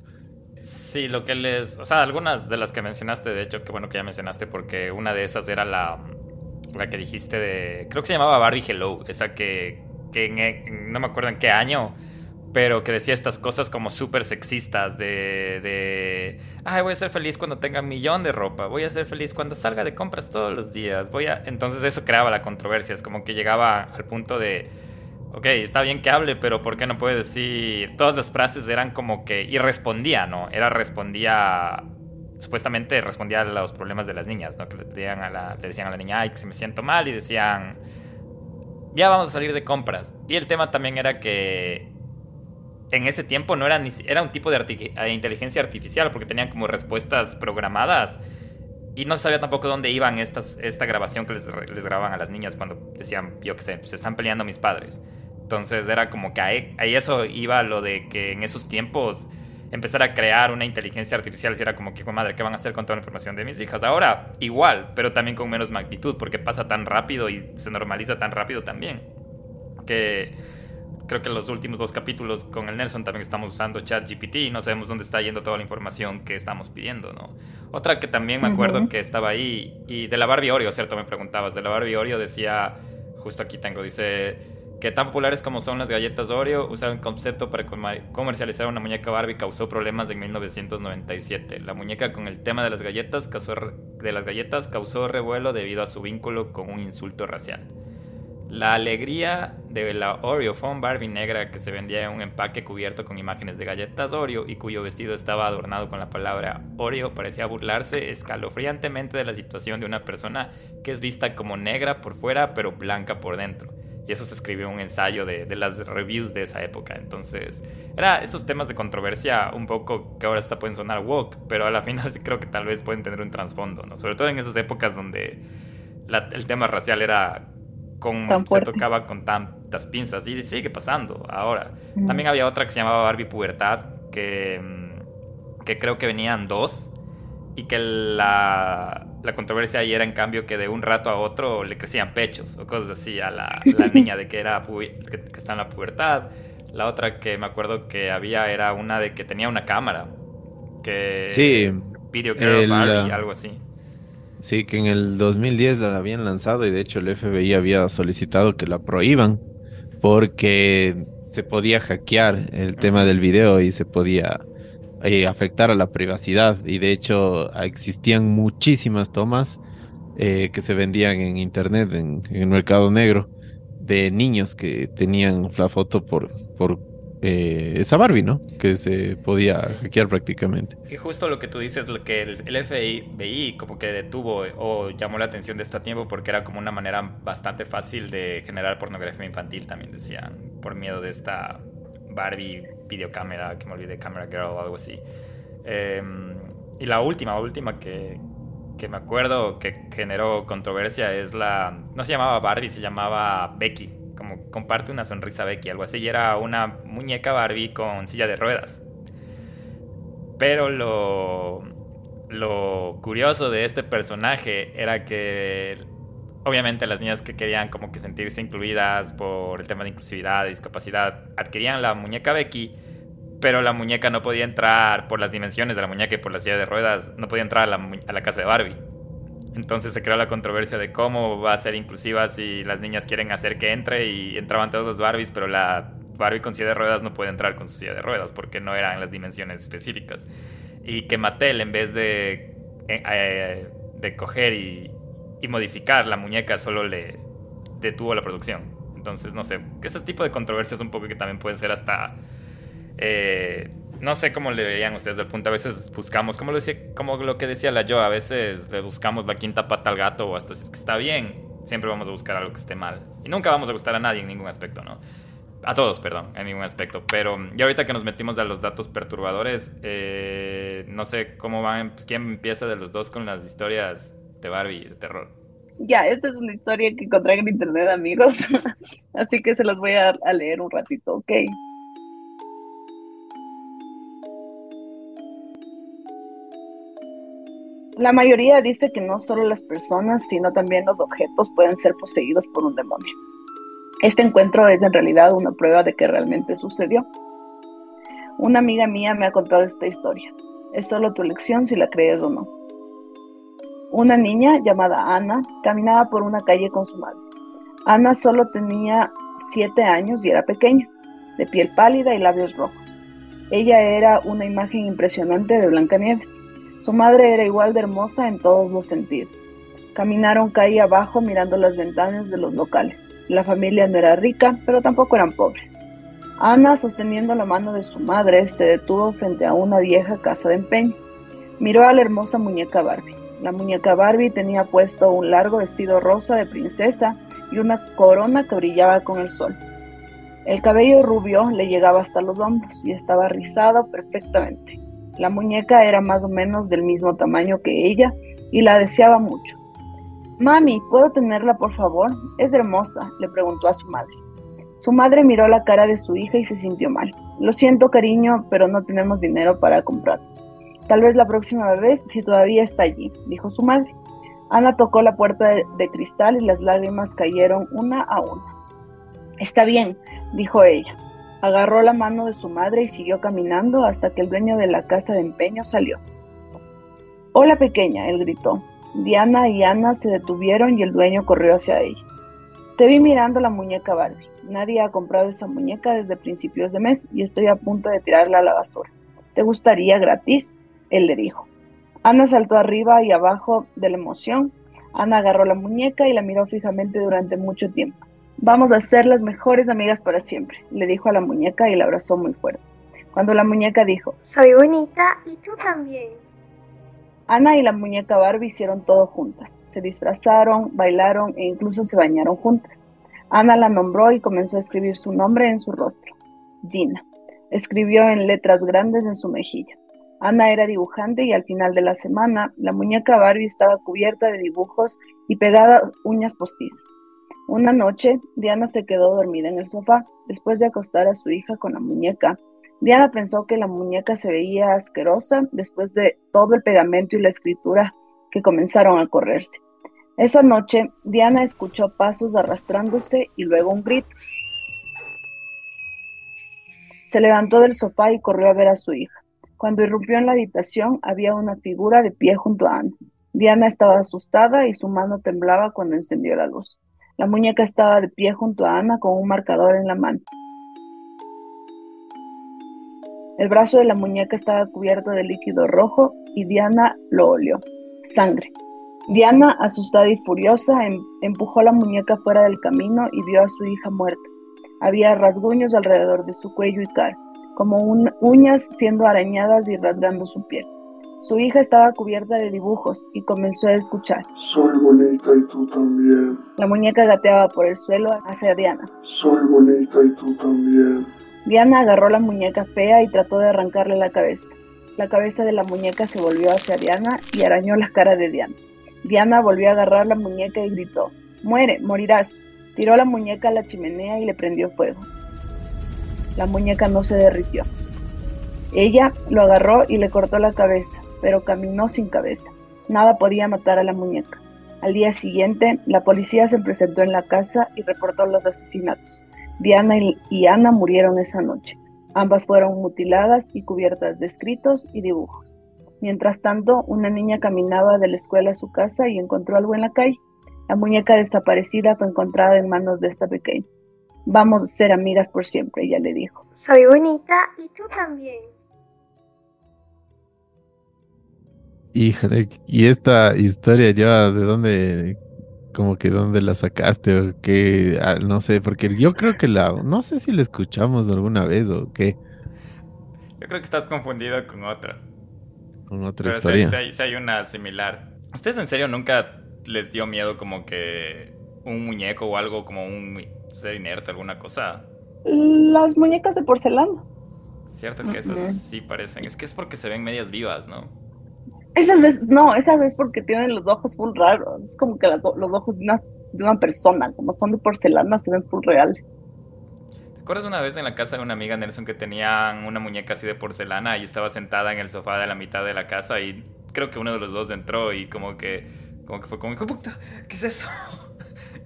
Sí, lo que les, o sea, algunas de las que mencionaste, de hecho, qué bueno que ya mencionaste, porque una de esas era la, la que dijiste de. Creo que se llamaba Barbie Hello, esa que. que no me acuerdo en qué año, pero que decía estas cosas como súper sexistas de, de. Ay, voy a ser feliz cuando tenga un millón de ropa, voy a ser feliz cuando salga de compras todos los días, voy a. Entonces eso creaba la controversia, es como que llegaba al punto de. Ok, está bien que hable, pero ¿por qué no puede decir? Todas las frases eran como que. Y respondía, ¿no? Era respondía supuestamente respondía a los problemas de las niñas, ¿no? Que le decían a la, le decían a la niña, ay, que se me siento mal, y decían, ya vamos a salir de compras. Y el tema también era que en ese tiempo no era ni, era un tipo de eh, inteligencia artificial, porque tenían como respuestas programadas. Y no sabía tampoco dónde iban estas, esta grabación que les, grababan a las niñas cuando decían, yo qué sé, se están peleando mis padres. Entonces era como que ahí, ahí eso iba lo de que en esos tiempos empezar a crear una inteligencia artificial si era como que, madre, ¿qué van a hacer con toda la información de mis hijas? Ahora, igual, pero también con menos magnitud, porque pasa tan rápido y se normaliza tan rápido también. Que creo que los últimos dos capítulos con el Nelson también estamos usando ChatGPT y no sabemos dónde está yendo toda la información que estamos pidiendo, ¿no? Otra que también me acuerdo que estaba ahí, y de la Barbie Oreo, ¿cierto? Me preguntabas, de la Barbie Oreo decía, justo aquí tengo, dice que tan populares como son las galletas Oreo, usar el concepto para comercializar una muñeca Barbie causó problemas en 1997. La muñeca con el tema de las galletas causó, revuelo debido a su vínculo con un insulto racial. La alegría de la Oreo Phone Barbie negra que se vendía en un empaque cubierto con imágenes de galletas Oreo y cuyo vestido estaba adornado con la palabra Oreo parecía burlarse escalofriantemente de la situación de una persona que es vista como negra por fuera pero blanca por dentro y eso se escribió un ensayo de, de, las reviews de esa época. Entonces, era esos temas de controversia un poco que ahora hasta pueden sonar woke, pero a la final *laughs* sí creo que tal vez pueden tener un trasfondo, ¿no? Sobre todo en esas épocas donde el tema racial era con, se tocaba con tantas pinzas y sigue pasando ahora. También había otra que se llamaba Barbie Pubertad, que, mm, que creo que venían dos y que la, la, controversia ahí era en cambio que de un rato a otro le crecían pechos o cosas así a la, *laughs* niña de que era que, está en la pubertad. La otra que me acuerdo que había era una de que tenía una cámara. Que sí, Video Girl Barbie, algo así. Sí, que en el 2010 la habían lanzado y de hecho el FBI había solicitado que la prohíban porque se podía hackear el tema del video y se podía eh, afectar a la privacidad y de hecho existían muchísimas tomas eh, que se vendían en internet, en, el mercado negro, de niños que tenían la foto por, por eh, esa Barbie, ¿no? Que se podía hackear prácticamente. Y justo lo que tú dices, lo que el, el FBI como que detuvo o llamó la atención de esto a tiempo porque era como una manera bastante fácil de generar pornografía infantil, también decían, por miedo de esta Barbie videocámara, que me olvidé, Camera Girl o algo así. Em, y la última, última que, que me acuerdo que generó controversia es la... No se llamaba Barbie, se llamaba Becky. Como comparte una sonrisa Becky, algo así. Era una muñeca Barbie con silla de ruedas. Pero lo, lo curioso de este personaje era que obviamente las niñas que querían como que sentirse incluidas por el tema de inclusividad, de discapacidad, adquirían la muñeca Becky pero la muñeca no podía entrar por las dimensiones de la muñeca y por la silla de ruedas, no podía entrar a la, casa de Barbie. Entonces se creó la controversia de cómo va a ser inclusiva si las niñas quieren hacer que entre y entraban todos los Barbies, pero la Barbie con silla de ruedas no puede entrar con su silla de ruedas porque no eran las dimensiones específicas. Y que Mattel en vez de, eh, eh, de coger y, y modificar la muñeca solo le detuvo la producción. Entonces, no sé, ese tipo de controversias un poco que también pueden ser hasta eh, no sé cómo le veían ustedes del punto. A veces buscamos, como lo, decía, como lo que decía la yo, a veces le buscamos la quinta pata al gato o hasta si es que está bien, siempre vamos a buscar algo que esté mal. Y nunca vamos a gustar a nadie en ningún aspecto, ¿no? A todos, perdón, en ningún aspecto. Pero ya ahorita que nos metimos a los datos perturbadores, eh, no sé cómo van, quién empieza de los dos con las historias de Barbie de terror. Ya, esta es una historia que encontré en internet, amigos. *laughs* Así que se los voy a, a leer un ratito, ¿ok? La mayoría dice que no solo las personas, sino también los objetos pueden ser poseídos por un demonio. Este encuentro es en realidad una prueba de que realmente sucedió. Una amiga mía me ha contado esta historia. Es solo tu elección si la crees o no. Una niña llamada Ana caminaba por una calle con su madre. Ana solo tenía siete años y era pequeña, de piel pálida y labios rojos. Ella era una imagen impresionante de Blancanieves. Su madre era igual de hermosa en todos los sentidos. Caminaron calle abajo mirando las ventanas de los locales. La familia no era rica, pero tampoco eran pobres. Ana, sosteniendo la mano de su madre, se detuvo frente a una vieja casa de empeño. Miró a la hermosa muñeca Barbie. La muñeca Barbie tenía puesto un largo vestido rosa de princesa y una corona que brillaba con el sol. El cabello rubio le llegaba hasta los hombros y estaba rizado perfectamente. La muñeca era más o menos del mismo tamaño que ella y la deseaba mucho. Mami, ¿puedo tenerla por favor? Es hermosa, le preguntó a su madre. Su madre miró la cara de su hija y se sintió mal. Lo siento, cariño, pero no tenemos dinero para comprar. Tal vez la próxima vez, si todavía está allí, dijo su madre. Ana tocó la puerta de, cristal y las lágrimas cayeron una a una. Está bien, dijo ella. Agarró la mano de su madre y siguió caminando hasta que el dueño de la casa de empeño salió. Hola pequeña, él gritó. Diana y Ana se detuvieron y el dueño corrió hacia ella. Te vi mirando la muñeca Barbie. Nadie ha comprado esa muñeca desde principios de mes y estoy a punto de tirarla a la basura. ¿Te gustaría gratis? Él le dijo. Ana saltó arriba y abajo de la emoción. Ana agarró la muñeca y la miró fijamente durante mucho tiempo. Vamos a ser las mejores amigas para siempre, le dijo a la muñeca y la abrazó muy fuerte. Cuando la muñeca dijo, Soy bonita y tú también. Ana y la muñeca Barbie hicieron todo juntas. Se disfrazaron, bailaron e incluso se bañaron juntas. Ana la nombró y comenzó a escribir su nombre en su rostro. Gina. Escribió en letras grandes en su mejilla. Ana era dibujante y al final de la semana la muñeca Barbie estaba cubierta de dibujos y pegada uñas postizas. Una noche, Diana se quedó dormida en el sofá después de acostar a su hija con la muñeca. Diana pensó que la muñeca se veía asquerosa después de todo el pegamento y la escritura que comenzaron a correrse. Esa noche, Diana escuchó pasos arrastrándose y luego un grito. Se levantó del sofá y corrió a ver a su hija. Cuando irrumpió en la habitación, había una figura de pie junto a Ana. Diana estaba asustada y su mano temblaba cuando encendió la luz. La muñeca estaba de pie junto a Ana con un marcador en la mano. El brazo de la muñeca estaba cubierto de líquido rojo y Diana lo olió. Sangre. Diana, asustada y furiosa, em, empujó la muñeca fuera del camino y vio a su hija muerta. Había rasguños alrededor de su cuello y cara, como un- uñas siendo arañadas y rasgando su piel. Su hija estaba cubierta de dibujos y comenzó a escuchar. Soy bonita y tú también. La muñeca gateaba por el suelo hacia Diana. Soy bonita y tú también. Diana agarró la muñeca fea y trató de arrancarle la cabeza. La cabeza de la muñeca se volvió hacia Diana y arañó la cara de Diana. Diana volvió a agarrar la muñeca y gritó, Muere, morirás. Tiró la muñeca a la chimenea y le prendió fuego. La muñeca no se derritió. Ella lo agarró y le cortó la cabeza, pero caminó sin cabeza. Nada podía matar a la muñeca. Al día siguiente, la policía se presentó en la casa y reportó los asesinatos. Diana y, Ana murieron esa noche. Ambas fueron mutiladas y cubiertas de escritos y dibujos. Mientras tanto, una niña caminaba de la escuela a su casa y encontró algo en la calle. La muñeca desaparecida fue encontrada en manos de esta pequeña. Vamos a ser amigas por siempre, ella le dijo. Soy bonita y tú también. Híjole, y esta historia ya, ¿de dónde, como que dónde la sacaste o qué? Ah, no sé, porque yo creo que la, no sé si la escuchamos alguna vez o qué, Yo creo que estás confundido con otra. con otra Pero historia. sí hay, sí hay una similar. ¿Ustedes en serio nunca les dio miedo como que un muñeco o algo como un ser inerte, alguna cosa? Las muñecas de porcelana. Cierto que esas sí parecen. Es que es porque se ven medias vivas, ¿no? Esas vez, no, esa vez porque tienen los ojos full raros. Es como que las los ojos de una, de una persona, como son de porcelana, se ven full reales. ¿Te acuerdas una vez en la casa de una amiga Nelson que tenían una muñeca así de porcelana y estaba sentada en el sofá de la mitad de la casa y creo que uno de los dos entró y como que como que fue como, "Hijo de puta, ¿qué es eso?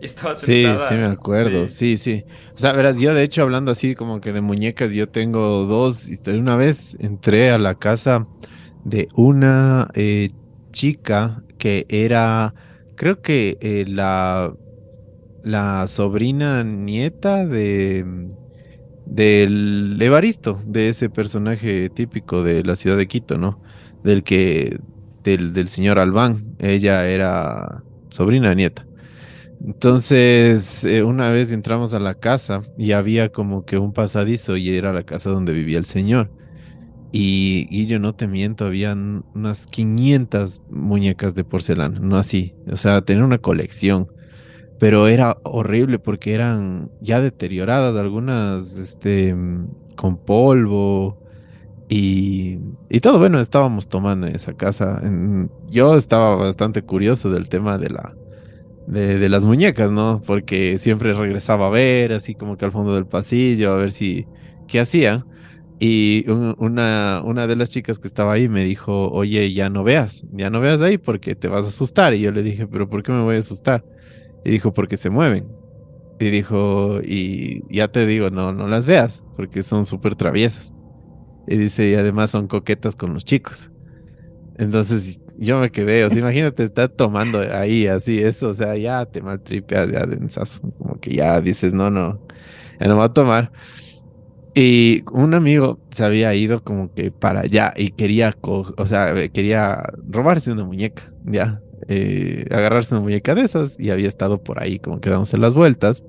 Y *laughs* estaba Sí, sentada. sí me acuerdo, sí. sí, O sea, verás, yo de hecho hablando así como que de muñecas, yo tengo dos historias. Una vez entré a la casa de una eh, chica que era, creo que eh, la, la sobrina nieta de del Evaristo, de ese personaje típico de la ciudad de Quito, ¿no? Del que, del, del señor Albán. Ella era sobrina nieta. Entonces, eh, una vez entramos a la casa y había como que un pasadizo y era la casa donde vivía el señor. Y, yo no te miento, habían unas 500 muñecas de porcelana, no así, o sea, tenía una colección, pero era horrible porque eran ya deterioradas, algunas este, con polvo y, y todo, bueno, estábamos tomando en esa casa. yo estaba bastante curioso del tema de la, de, las muñecas, ¿no? Porque siempre regresaba a ver, así como que al fondo del pasillo, a ver si, qué hacía. Y un- una, una de las chicas que estaba ahí me dijo, oye, ya no veas, ya no veas ahí porque te vas a asustar. Y yo le dije, pero ¿por qué me voy a asustar? Y dijo, porque se mueven. Y dijo, y ya te digo, no, no las veas, porque son súper traviesas. Y dice, y además son coquetas con los chicos. Entonces yo me quedé, o sea, imagínate estar tomando ahí así eso, o sea, ya te maltripeas ya de ensazo, como que ya dices, no, no, ya no va a tomar. Y un amigo se había ido como que para allá y quería, o sea, eh, quería robarse una muñeca, ya, eh, agarrarse una muñeca de esas y había estado por ahí como que dándose las vueltas.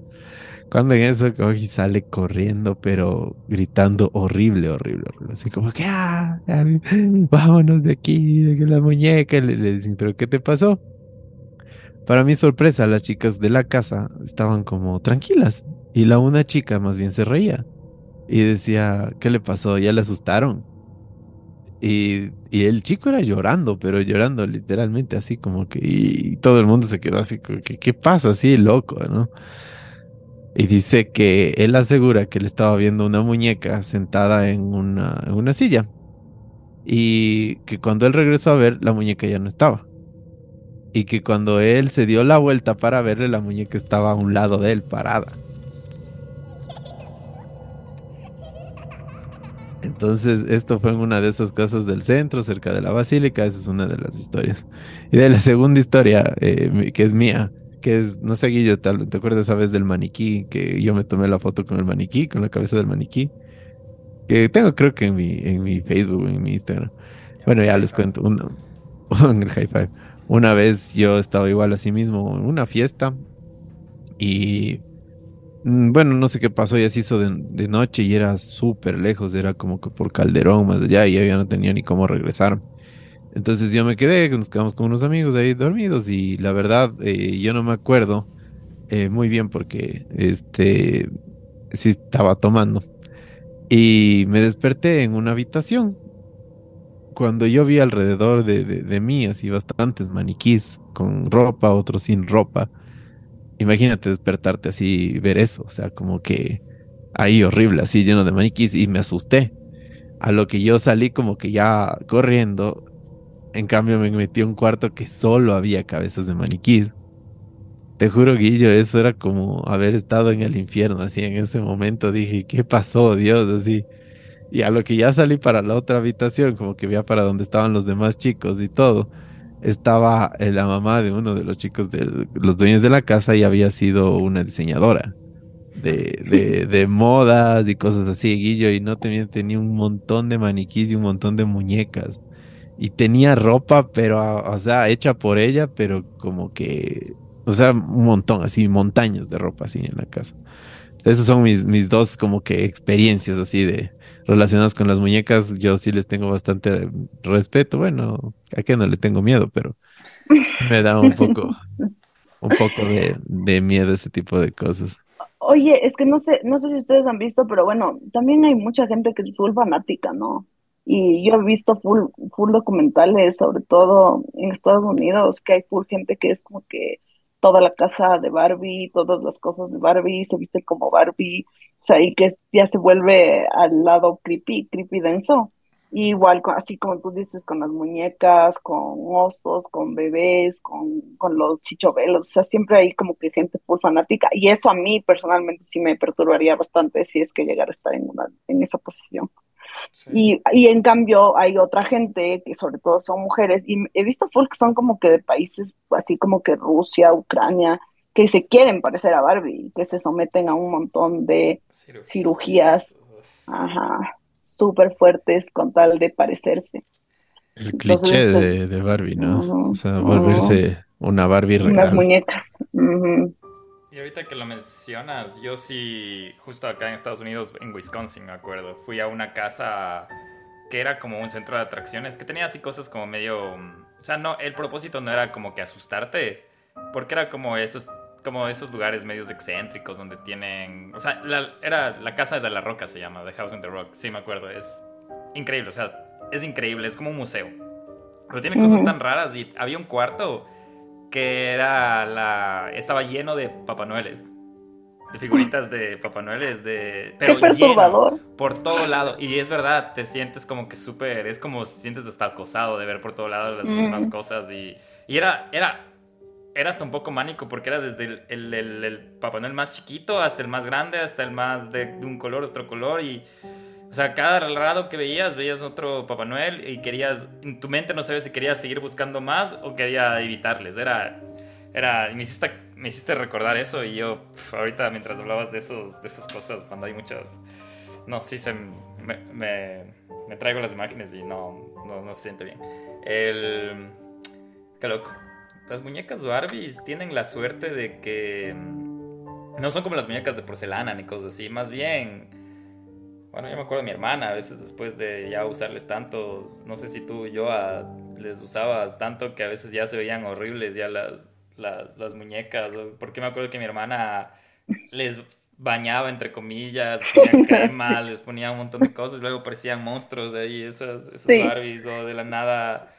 Cuando en eso y sale corriendo, pero gritando horrible, horrible, horrible. Así como que, ah, vámonos de aquí, de la muñeca. Le, le dicen, ¿pero qué te pasó? Para mi sorpresa, las chicas de la casa estaban como tranquilas. Y la una chica más bien se reía. Y decía, ¿qué le pasó? Ya le asustaron. Y, y el chico era llorando, pero llorando literalmente así como que... Y todo el mundo se quedó así como que, ¿qué pasa? Así loco, ¿no? Y dice que él asegura que él estaba viendo una muñeca sentada en una, una silla. Y que cuando él regresó a ver, la muñeca ya no estaba. Y que cuando él se dio la vuelta para verle, la muñeca estaba a un lado de él, parada. Entonces, esto fue en una de esas casas del centro, cerca de la basílica. Esa es una de las historias. Y de la segunda historia, eh, que es mía, que es, no sé, Guillo, tal- ¿te acuerdas esa vez del maniquí? Que yo me tomé la foto con el maniquí, con la cabeza del maniquí. Que tengo, creo que en mi, en mi Facebook, en mi Instagram. Bueno, ya les cuento. Una, *laughs* en el high five. Una vez yo estaba igual así mismo en una fiesta y mm, bueno, no sé qué pasó, ya se hizo de, de noche y era súper lejos, era como que por Calderón más allá y yo ya no tenía ni cómo regresar. Entonces yo me quedé, nos quedamos con unos amigos ahí dormidos y la verdad eh, yo no me acuerdo eh, muy bien porque este sí estaba tomando y me desperté en una habitación. Cuando yo vi alrededor de, de, de mí así bastantes maniquís con ropa, otros sin ropa. Imagínate despertarte así, ver eso, o sea, como que ahí horrible, así lleno de maniquís y me asusté. A lo que yo salí como que ya corriendo en cambio, me metí a un cuarto que solo había cabezas de maniquí. Te juro, Guillo, eso era como haber estado en el infierno, así en ese momento dije, ¿qué pasó, Dios? Así. Y a lo que ya salí para la otra habitación, como que veía para donde estaban los demás chicos y todo, estaba eh, la mamá de uno de los chicos, de los dueños de la casa y había sido una diseñadora de, de, de modas y cosas así, Guillo, y no tenía, tenía un montón de maniquís y un montón de muñecas y tenía ropa, pero, ah, o sea, hecha por ella, pero como que, o sea, un montón, así, montañas de ropa así en la casa. Esas son mis, mis dos como que experiencias así de relacionadas con las muñecas. Yo sí les tengo bastante respeto. Bueno, a qué no le tengo miedo, pero me da un poco, un poco de, de miedo ese tipo de cosas. Oye, es que no sé, no sé si ustedes han visto, pero bueno, también hay mucha gente que es full fanática, ¿no? Y yo he visto full, full documentales, sobre todo en Estados Unidos, que hay full gente que es como que toda la casa de Barbie, todas las cosas de Barbie, se viste como Barbie, o sea, y que ya se vuelve al lado creepy, creepy denso. Y igual, así como tú dices, con las muñecas, con osos, con bebés, con, con los chichobelos, o sea, siempre hay como que gente full fanática. Y eso a mí personalmente sí me perturbaría bastante si es que llegara a estar en, una, en esa posición. Y, y, en cambio hay otra gente que sobre todo son mujeres y he visto full que son como que de países así como que Rusia, Ucrania, que se quieren parecer a Barbie, que se someten a un montón de cirugías, cirugías ajá, súper fuertes con tal de parecerse. El Entonces, cliché de, de, Barbie, ¿no? Uh -huh, o sea, volverse uh -huh. una Barbie real. Unas muñecas. Uh -huh. Y ahorita que lo mencionas, yo sí, justo acá en Estados Unidos, en Wisconsin, me acuerdo, fui a una casa que era como un centro de atracciones, que tenía así cosas como medio... O sea, no, el propósito no era como que asustarte, porque era como esos, como esos lugares medios excéntricos donde tienen... O sea, la, era la casa de la roca se llama, The House in the Rock, sí me acuerdo, es increíble, o sea, es increíble, es como un museo. Pero tiene cosas tan raras y había un cuarto que era la estaba lleno de Papá Noeles. De figuritas de Papá Noeles, de pero Qué perturbador. Lleno, por todo lado. Y es verdad, te sientes como que súper, es como sientes hasta acosado de ver por todo lado las mm. mismas cosas. Y, y, era, era, era hasta un poco mánico porque era desde el, el, el, el, Papá Noel más chiquito hasta el más grande, hasta el más de, de un color, otro color. Y, o sea, cada lado que veías, veías otro Papá Noel y querías, en tu mente no sabes si querías seguir buscando más o quería evitarles. Era, era, me hiciste, me hiciste recordar eso y yo, pf, ahorita mientras hablabas de, esos, de esas cosas, cuando hay muchas, no, sí se me, me, me traigo las imágenes y no, no, no, se siente bien. El, qué loco. Las muñecas Barbies tienen la suerte de que no son como las muñecas de porcelana ni cosas así, más bien bueno, yo me acuerdo de mi hermana, a veces después de ya usarles tantos, no sé si tú, yo a, les usabas tanto que a veces ya se veían horribles ya las, las, las muñecas, porque me acuerdo que mi hermana les bañaba, entre comillas, les ponía *laughs* crema, les ponía un montón de cosas, luego parecían monstruos de ahí, esas, esos sí. Barbies, o de la nada.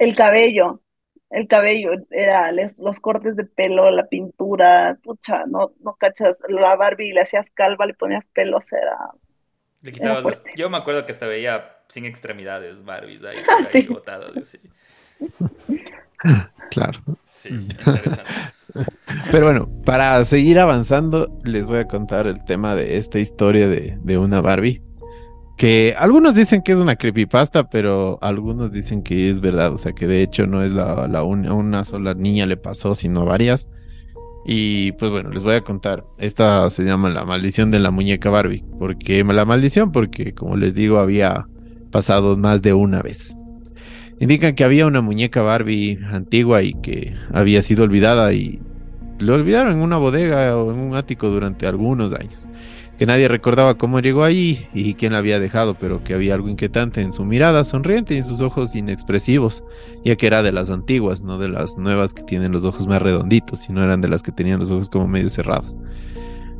El cabello, el cabello, era les, los cortes de pelo, la pintura, pucha, no, no cachas, la Barbie le hacías calva, le ponías pelos, era le quitabas las... Yo me acuerdo que hasta veía sin extremidades Barbies ahí, *laughs* ah, sí. botadas. Así. *laughs* Claro. Sí, interesante. *laughs* Pero bueno, para seguir avanzando, les voy a contar el tema de esta historia de, de una Barbie. Que algunos dicen que es una creepypasta, pero algunos dicen que es verdad. O sea, que de hecho no es la, la una, una sola niña le pasó, sino varias. Y pues bueno, les voy a contar. Esta se llama la maldición de la muñeca Barbie. ¿Por qué la maldición? Porque como les digo, había pasado más de una vez. Indican que había una muñeca Barbie antigua y que había sido olvidada y lo olvidaron en una bodega o en un ático durante algunos años. Que nadie recordaba cómo llegó ahí y quién la había dejado, pero que había algo inquietante en su mirada sonriente y en sus ojos inexpresivos, ya que era de las antiguas, no de las nuevas que tienen los ojos más redonditos, sino eran de las que tenían los ojos como medio cerrados.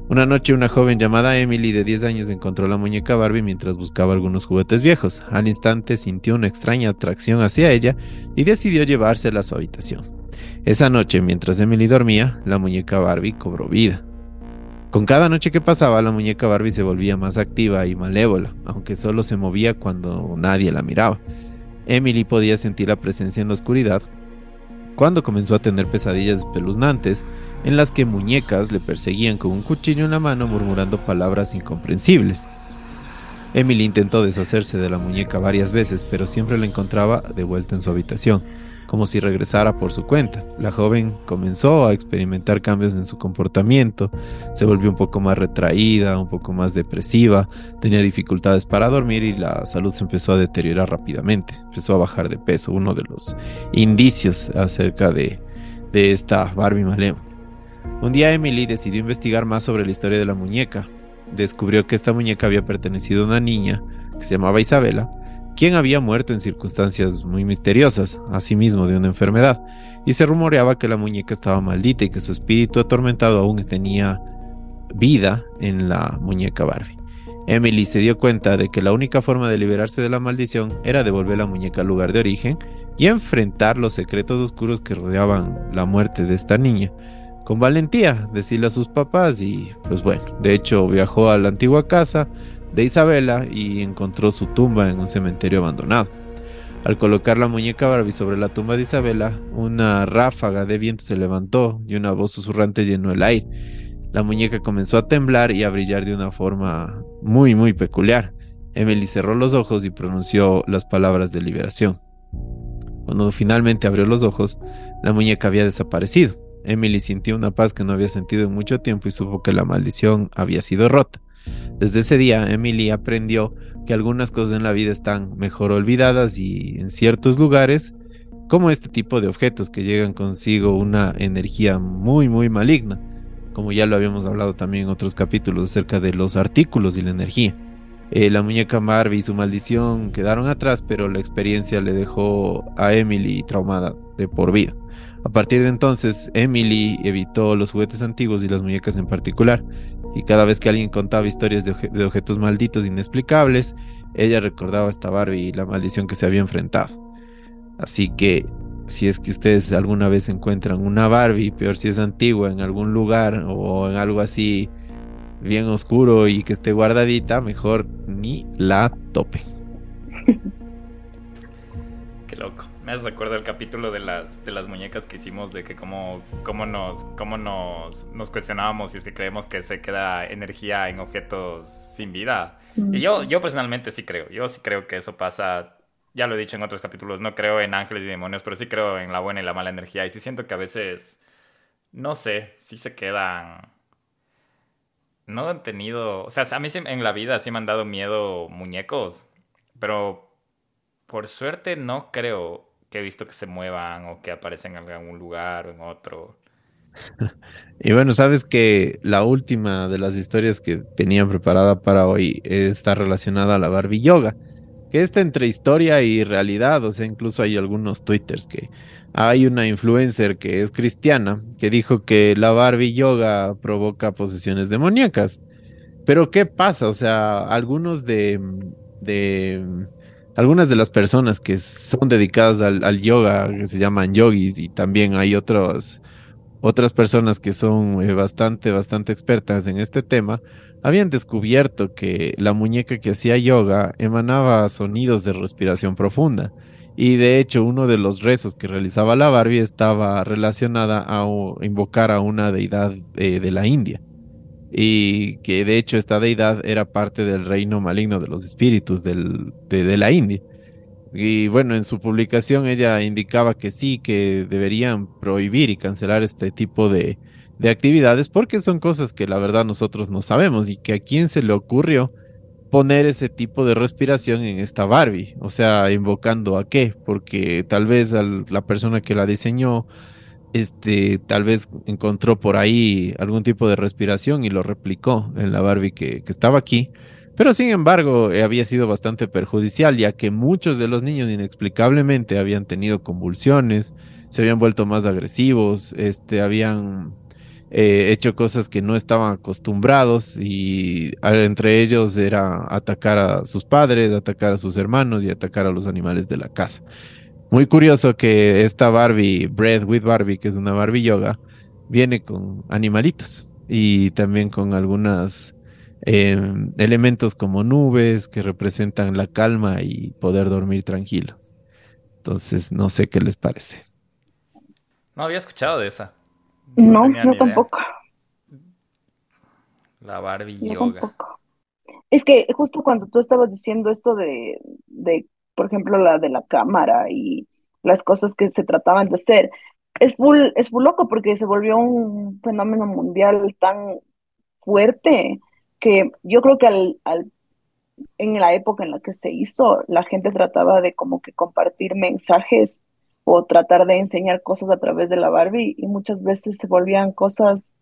Una noche una joven llamada Emily de 10 años encontró la muñeca Barbie mientras buscaba algunos juguetes viejos. Al instante sintió una extraña atracción hacia ella y decidió llevársela a su habitación. Esa noche, mientras Emily dormía, la muñeca Barbie cobró vida. Con cada noche que pasaba, la muñeca Barbie se volvía más activa y malévola, aunque solo se movía cuando nadie la miraba. Emily podía sentir la presencia en la oscuridad cuando comenzó a tener pesadillas espeluznantes en las que muñecas le perseguían con un cuchillo en la mano murmurando palabras incomprensibles. Emily intentó deshacerse de la muñeca varias veces, pero siempre la encontraba de vuelta en su habitación, como si regresara por su cuenta. La joven comenzó a experimentar cambios en su comportamiento, se volvió un poco más retraída, un poco más depresiva, tenía dificultades para dormir y la salud se empezó a deteriorar rápidamente, empezó a bajar de peso, uno de los indicios acerca de, de esta Barbie Maleo. Un día Emily decidió investigar más sobre la historia de la muñeca. Descubrió que esta muñeca había pertenecido a una niña que se llamaba Isabela, quien había muerto en circunstancias muy misteriosas, asimismo de una enfermedad, y se rumoreaba que la muñeca estaba maldita y que su espíritu atormentado aún tenía vida en la muñeca Barbie. Emily se dio cuenta de que la única forma de liberarse de la maldición era devolver la muñeca al lugar de origen y enfrentar los secretos oscuros que rodeaban la muerte de esta niña con valentía, decirle a sus papás y pues bueno, de hecho viajó a la antigua casa de Isabela y encontró su tumba en un cementerio abandonado. Al colocar la muñeca Barbie sobre la tumba de Isabela, una ráfaga de viento se levantó y una voz susurrante llenó el aire. La muñeca comenzó a temblar y a brillar de una forma muy muy peculiar. Emily cerró los ojos y pronunció las palabras de liberación. Cuando finalmente abrió los ojos, la muñeca había desaparecido. Emily sintió una paz que no había sentido en mucho tiempo y supo que la maldición había sido rota. Desde ese día, Emily aprendió que algunas cosas en la vida están mejor olvidadas y en ciertos lugares, como este tipo de objetos que llegan consigo una energía muy, muy maligna, como ya lo habíamos hablado también en otros capítulos acerca de los artículos y la energía. Eh, la muñeca Barbie y su maldición quedaron atrás, pero la experiencia le dejó a Emily traumada de por vida. A partir de entonces, Emily evitó los juguetes antiguos y las muñecas en particular, y cada vez que alguien contaba historias de, objetos malditos inexplicables, ella recordaba a esta Barbie y la maldición que se había enfrentado. Así que, si es que ustedes alguna vez encuentran una Barbie, peor si es antigua, en algún lugar o en algo así bien oscuro y que esté guardadita, mejor ni la tope. *laughs* Qué loco. Me hace acuerdo el capítulo de las, de las muñecas que hicimos, de que cómo, cómo, nos, cómo nos, nos cuestionábamos si es que creemos que se queda energía en objetos sin vida. Y yo, yo personalmente sí creo, yo sí creo que eso pasa, ya lo he dicho en otros capítulos, no creo en ángeles y demonios, pero sí creo en la buena y la mala energía. Y sí siento que a veces, no sé, sí se quedan... No han tenido, o sea, a mí en la vida sí me han dado miedo muñecos, pero por suerte no creo que he visto que se muevan o que aparecen en algún lugar o en otro. *laughs* Y bueno, sabes que la última de las historias que tenía preparada para hoy está relacionada a la Barbie Yoga, que está entre historia y realidad, o sea, incluso hay algunos twitters que hay una influencer que es cristiana que dijo que la Barbie Yoga provoca posesiones demoníacas. Pero ¿qué pasa? O sea, algunos de, de algunas de las personas que son dedicadas al, yoga, que se llaman yogis, y también hay otros, otras personas que son eh, bastante, bastante expertas en este tema, habían descubierto que la muñeca que hacía yoga emanaba sonidos de respiración profunda. Y de hecho, uno de los rezos que realizaba la Barbie estaba relacionada a invocar a una deidad eh, de la India y que de hecho esta deidad era parte del reino maligno de los espíritus del, de, la India. Y bueno, en su publicación ella indicaba que sí, que deberían prohibir y cancelar este tipo de, de actividades porque son cosas que la verdad nosotros no sabemos y que a quién se le ocurrió poner ese tipo de respiración en esta Barbie. O sea, invocando a qué, porque tal vez la persona que la diseñó este, tal vez encontró por ahí algún tipo de respiración y lo replicó en la Barbie que, que estaba aquí. Pero sin embargo, eh, había sido bastante perjudicial, ya que muchos de los niños inexplicablemente habían tenido convulsiones, se habían vuelto más agresivos, este, habían eh, hecho cosas que no estaban acostumbrados y entre ellos era atacar a sus padres, atacar a sus hermanos y atacar a los animales de la casa. Muy curioso que esta Barbie, Bread with Barbie, que es una Barbie yoga, viene con animalitos y también con algunos elementos como nubes que representan la calma y poder dormir tranquilo. Entonces, no sé qué les parece. No había escuchado de esa. No, tenía yo tampoco. La Barbie Yo yoga. tampoco. Es que justo cuando tú estabas diciendo esto de, de, por ejemplo, la de la cámara y las cosas que se trataban de hacer, es full, es full loco porque se volvió un fenómeno mundial tan fuerte que yo creo que al, al, en la época en la que se hizo, la gente trataba de como que compartir mensajes o tratar de enseñar cosas a través de la Barbie y muchas veces se volvían cosas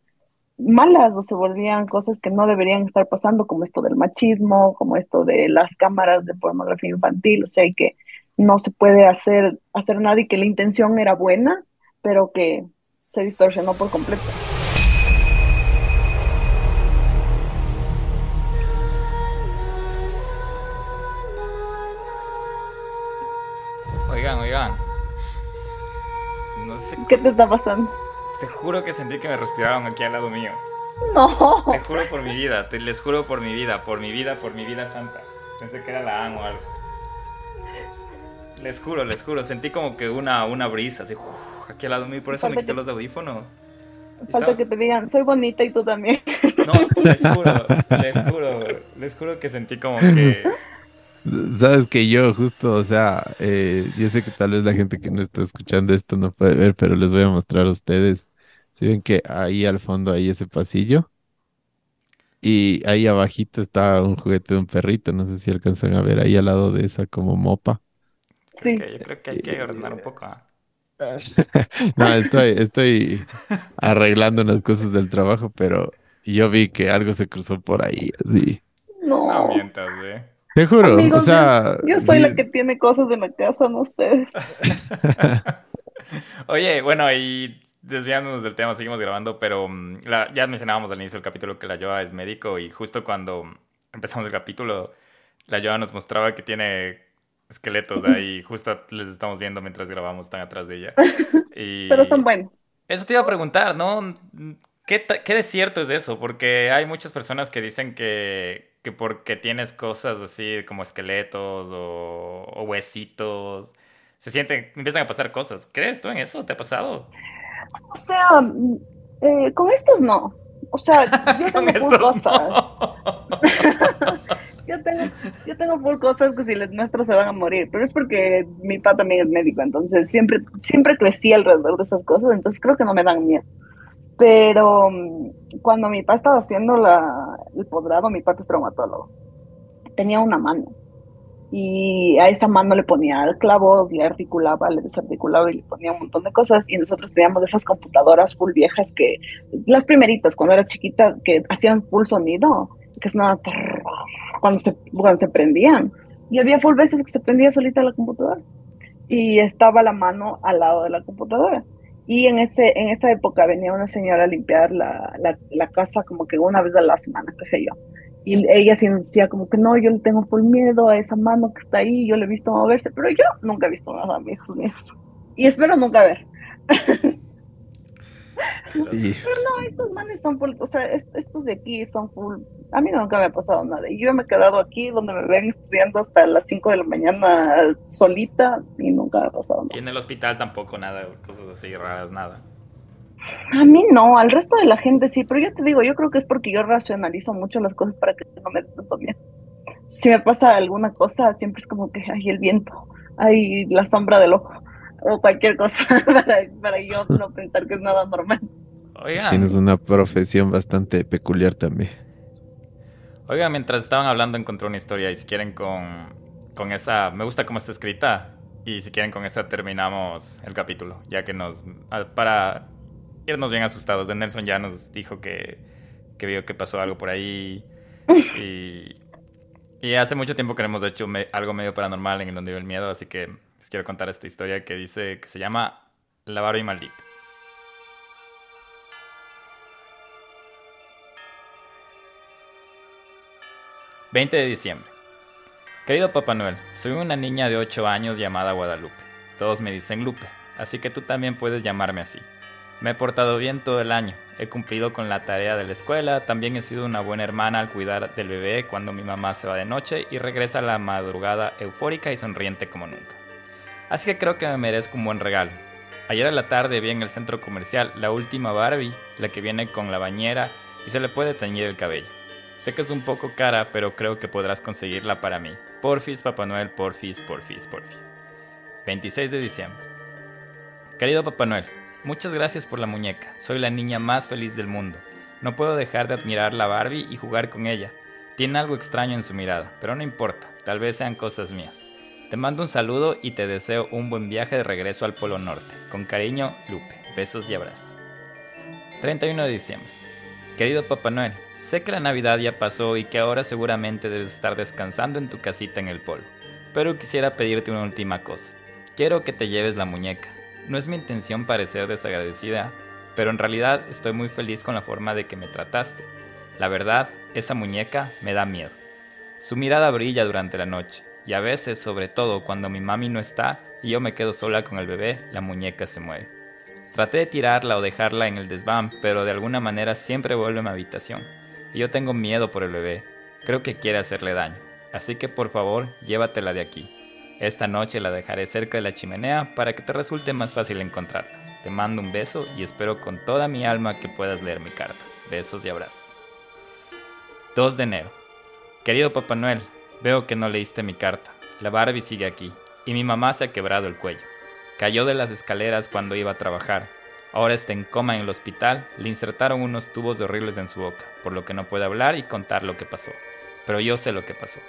malas o se volvían cosas que no deberían estar pasando, como esto del machismo, como esto de las cámaras de pornografía infantil, o sea, y que no se puede hacer, hacer nada y que la intención era buena, pero que se distorsionó por completo. Oigan, oigan. No sé. ¿Qué te está pasando? Te juro que sentí que me respiraron aquí al lado mío. No. Te juro por mi vida, te les juro por mi vida, por mi vida, por mi vida santa. Pensé que era la AN o algo. Les juro, les juro, sentí como que una, una brisa así uf, aquí al lado mío, por eso me quité que- los audífonos. Falta estabas- que te digan, soy bonita y tú también. No, les juro, les juro, les juro que sentí como que Sabes que yo justo, o sea, eh, yo sé que tal vez la gente que no está escuchando esto no puede ver, pero les voy a mostrar a ustedes. Si ven que ahí al fondo hay ese pasillo y ahí abajito está un juguete de un perrito, no sé si alcanzan a ver ahí al lado de esa como mopa. Sí. yo creo que hay que ordenar un poco. ¿ah? *laughs* No, estoy, estoy arreglando unas cosas del trabajo, pero yo vi que algo se cruzó por ahí, así. No No. mientas, ve. Te juro, Amigos, o sea, Yo soy la que tiene cosas en la casa, no ustedes. *laughs* Oye, bueno, y desviándonos del tema, seguimos grabando, pero mm, la- ya mencionábamos al inicio del capítulo que la Yoa es médico y justo cuando empezamos el capítulo, la Yoa nos mostraba que tiene esqueletos ahí, justo les estamos viendo mientras grabamos, están atrás de ella. Y *laughs* Pero son buenos. Eso te iba a preguntar, ¿no? ¿Qué, qué de cierto es eso? Porque hay muchas personas que dicen que, que porque tienes cosas así como esqueletos o, o huesitos, se sienten, empiezan a pasar cosas. ¿Crees tú en eso? ¿Te ha pasado? O sea, eh, con estos no. O sea, *laughs* yo tengo full cosas. no. *laughs* Yo tengo, yo tengo full cosas que si les muestro se van a morir, pero es porque mi papá también es médico, entonces siempre, siempre crecí alrededor de esas cosas, entonces creo que no me dan miedo. Pero mm, cuando mi papá estaba haciendo la, el posgrado, mi papá es traumatólogo, tenía una mano y a esa mano le ponía clavos, le articulaba, le desarticulaba y le ponía un montón de cosas y nosotros teníamos esas computadoras full viejas que, las primeritas cuando era chiquita, que hacían full sonido, que sonaban trrr, cuando se, cuando se prendían. Y había full veces que se prendía solita la computadora. Y estaba la mano al lado de la computadora. Y en, ese, en esa época venía una señora a limpiar la, la, la casa como que una vez a la semana, qué sé yo. Y ella sí decía como que no, yo le tengo full miedo a esa mano que está ahí, yo le he visto moverse, pero yo nunca he visto nada, hijos míos. Y espero nunca ver. *laughs* y- No, estos manes son full, o sea, est- estos de aquí son full. A mí nunca me ha pasado nada. Y yo me he quedado aquí donde me ven estudiando hasta las 5 de la mañana solita y nunca me ha pasado Y nada. en el hospital tampoco nada, cosas así raras, nada. A mí no, al resto de la gente sí, pero yo te digo, yo creo que es porque yo racionalizo mucho las cosas para que no me tanto miedo. Si me pasa alguna cosa, siempre es como que hay el viento, hay la sombra del ojo o cualquier cosa *laughs* para, para yo no pensar que es nada normal. Oigan, tienes una profesión bastante peculiar también. oigan, mientras estaban hablando encontré una historia y si quieren con, con esa, me gusta cómo está escrita. Y si quieren, con esa terminamos el capítulo, ya que nos. ah, Para irnos bien asustados. De Nelson ya nos dijo que, que vio que pasó algo por ahí. Y, y hace mucho tiempo que no hemos hecho me- algo medio paranormal en donde vive el miedo, así que quiero contar esta historia que dice que se llama La Barbie Maldita. ...20 de diciembre... Querido Papá Noel, soy una niña de 8 años llamada Guadalupe. Todos me dicen Lupe, así que tú también puedes llamarme así. Me he portado bien todo el año, he cumplido con la tarea de la escuela, también he sido una buena hermana al cuidar del bebé cuando mi mamá se va de noche y regresa a la madrugada eufórica y sonriente como nunca. Así que creo que me merezco un buen regalo. Ayer a la tarde vi en el centro comercial la última Barbie, la que viene con la bañera y se le puede teñir el cabello. Sé que es un poco cara, pero creo que podrás conseguirla para mí. Porfis, Papá Noel, porfis, porfis, porfis. 26 de diciembre. Querido Papá Noel, muchas gracias por la muñeca. Soy la niña más feliz del mundo. No puedo dejar de admirar la Barbie y jugar con ella. Tiene algo extraño en su mirada, pero no importa, tal vez sean cosas mías. Te mando un saludo y te deseo un buen viaje de regreso al Polo Norte. Con cariño, Lupe. Besos y abrazos. 31 de diciembre. Querido Papá Noel, sé que la Navidad ya pasó y que ahora seguramente debes estar descansando en tu casita en el polo, pero quisiera pedirte una última cosa. Quiero que te lleves la muñeca. No es mi intención parecer desagradecida, pero en realidad estoy muy feliz con la forma de que me trataste. La verdad, esa muñeca me da miedo. Su mirada brilla durante la noche, y a veces, sobre todo cuando mi mami no está y yo me quedo sola con el bebé, la muñeca se mueve. Traté de tirarla o dejarla en el desván, pero de alguna manera siempre vuelve a mi habitación. Y yo tengo miedo por el bebé. Creo que quiere hacerle daño. Así que por favor, llévatela de aquí. Esta noche la dejaré cerca de la chimenea para que te resulte más fácil encontrarla. Te mando un beso y espero con toda mi alma que puedas leer mi carta. Besos y abrazos. 2 de enero. Querido Papá Noel, veo que no leíste mi carta. La Barbie sigue aquí y mi mamá se ha quebrado el cuello. Cayó de las escaleras cuando iba a trabajar. Ahora está en coma en el hospital. Le insertaron unos tubos horribles en su boca, por lo que no puede hablar y contar lo que pasó. Pero yo sé lo que pasó.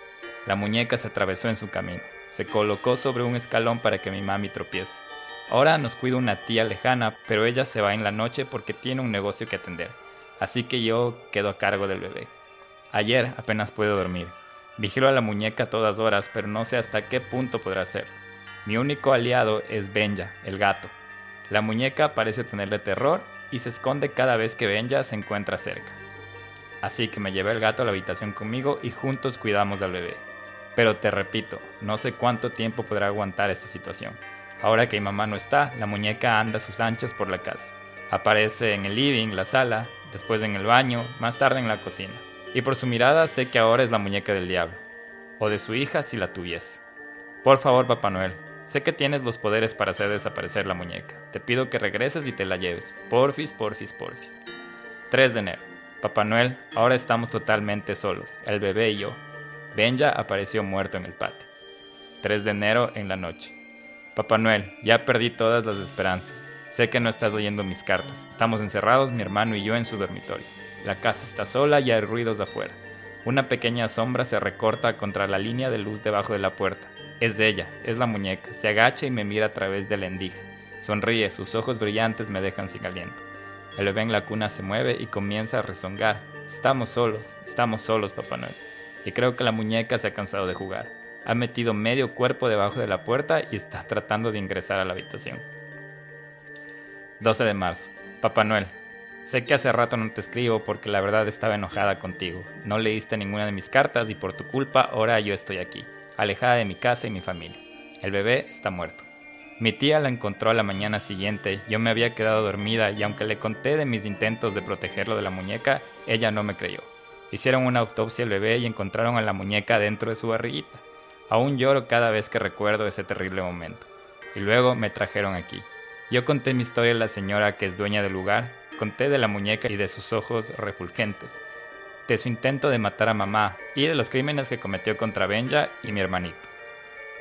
La muñeca se atravesó en su camino. Se colocó sobre un escalón para que mi mami tropiece. Ahora nos cuida una tía lejana, pero ella se va en la noche porque tiene un negocio que atender. Así que yo quedo a cargo del bebé. Ayer apenas pude dormir. Vigilo a la muñeca a todas horas, pero no sé hasta qué punto podrá hacerlo. Mi único aliado es Benja, el gato. La muñeca parece tenerle terror y se esconde cada vez que Benja se encuentra cerca. Así que me llevé el gato a la habitación conmigo y juntos cuidamos al bebé. Pero te repito, no sé cuánto tiempo podrá aguantar esta situación. Ahora que mi mamá no está, la muñeca anda a sus anchas por la casa. Aparece en el living, la sala, después en el baño, más tarde en la cocina. Y por su mirada sé que ahora es la muñeca del diablo. O de su hija si la tuviese. Por favor, Papá Noel, sé que tienes los poderes para hacer desaparecer la muñeca. Te pido que regreses y te la lleves. Porfis, porfis, porfis. 3 de enero. Papá Noel, ahora estamos totalmente solos, el bebé y yo. Benja apareció muerto en el patio. 3 de enero en la noche. Papá Noel, ya perdí todas las esperanzas. Sé que no estás leyendo mis cartas. Estamos encerrados, mi hermano y yo, en su dormitorio. La casa está sola y hay ruidos de afuera. Una pequeña sombra se recorta contra la línea de luz debajo de la puerta. Es ella, es la muñeca. Se agacha y me mira a través de la endija. Sonríe, sus ojos brillantes me dejan sin aliento. El bebé en la cuna se mueve y comienza a rezongar. Estamos solos, estamos solos, Papá Noel. Y creo que la muñeca se ha cansado de jugar. Ha metido medio cuerpo debajo de la puerta y está tratando de ingresar a la habitación. 12 de marzo. Papá Noel, sé que hace rato no te escribo porque la verdad estaba enojada contigo. No leíste ninguna de mis cartas y por tu culpa ahora yo estoy aquí, alejada de mi casa y mi familia. El bebé está muerto. Mi tía la encontró a la mañana siguiente, yo me había quedado dormida y aunque le conté de mis intentos de protegerlo de la muñeca, ella no me creyó. Hicieron una autopsia al bebé y encontraron a la muñeca dentro de su barriguita. Aún lloro cada vez que recuerdo ese terrible momento. Y luego me trajeron aquí. Yo conté mi historia a la señora que es dueña del lugar, conté de la muñeca y de sus ojos refulgentes, de su intento de matar a mamá y de los crímenes que cometió contra Benja y mi hermanito.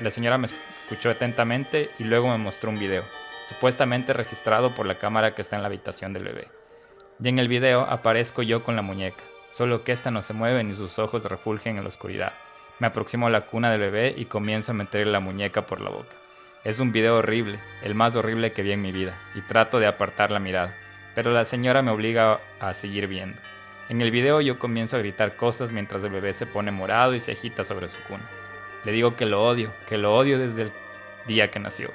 La señora me escuchó atentamente y luego me mostró un video, supuestamente registrado por la cámara que está en la habitación del bebé. Y en el video aparezco yo con la muñeca, solo que esta no se mueve ni sus ojos refulgen en la oscuridad. Me aproximo a la cuna del bebé y comienzo a meterle la muñeca por la boca. Es un video horrible, el más horrible que vi en mi vida, y trato de apartar la mirada, pero la señora me obliga a seguir viendo. En el video yo comienzo a gritar cosas mientras el bebé se pone morado y se agita sobre su cuna. Le digo que lo odio, que lo odio desde el día que nació,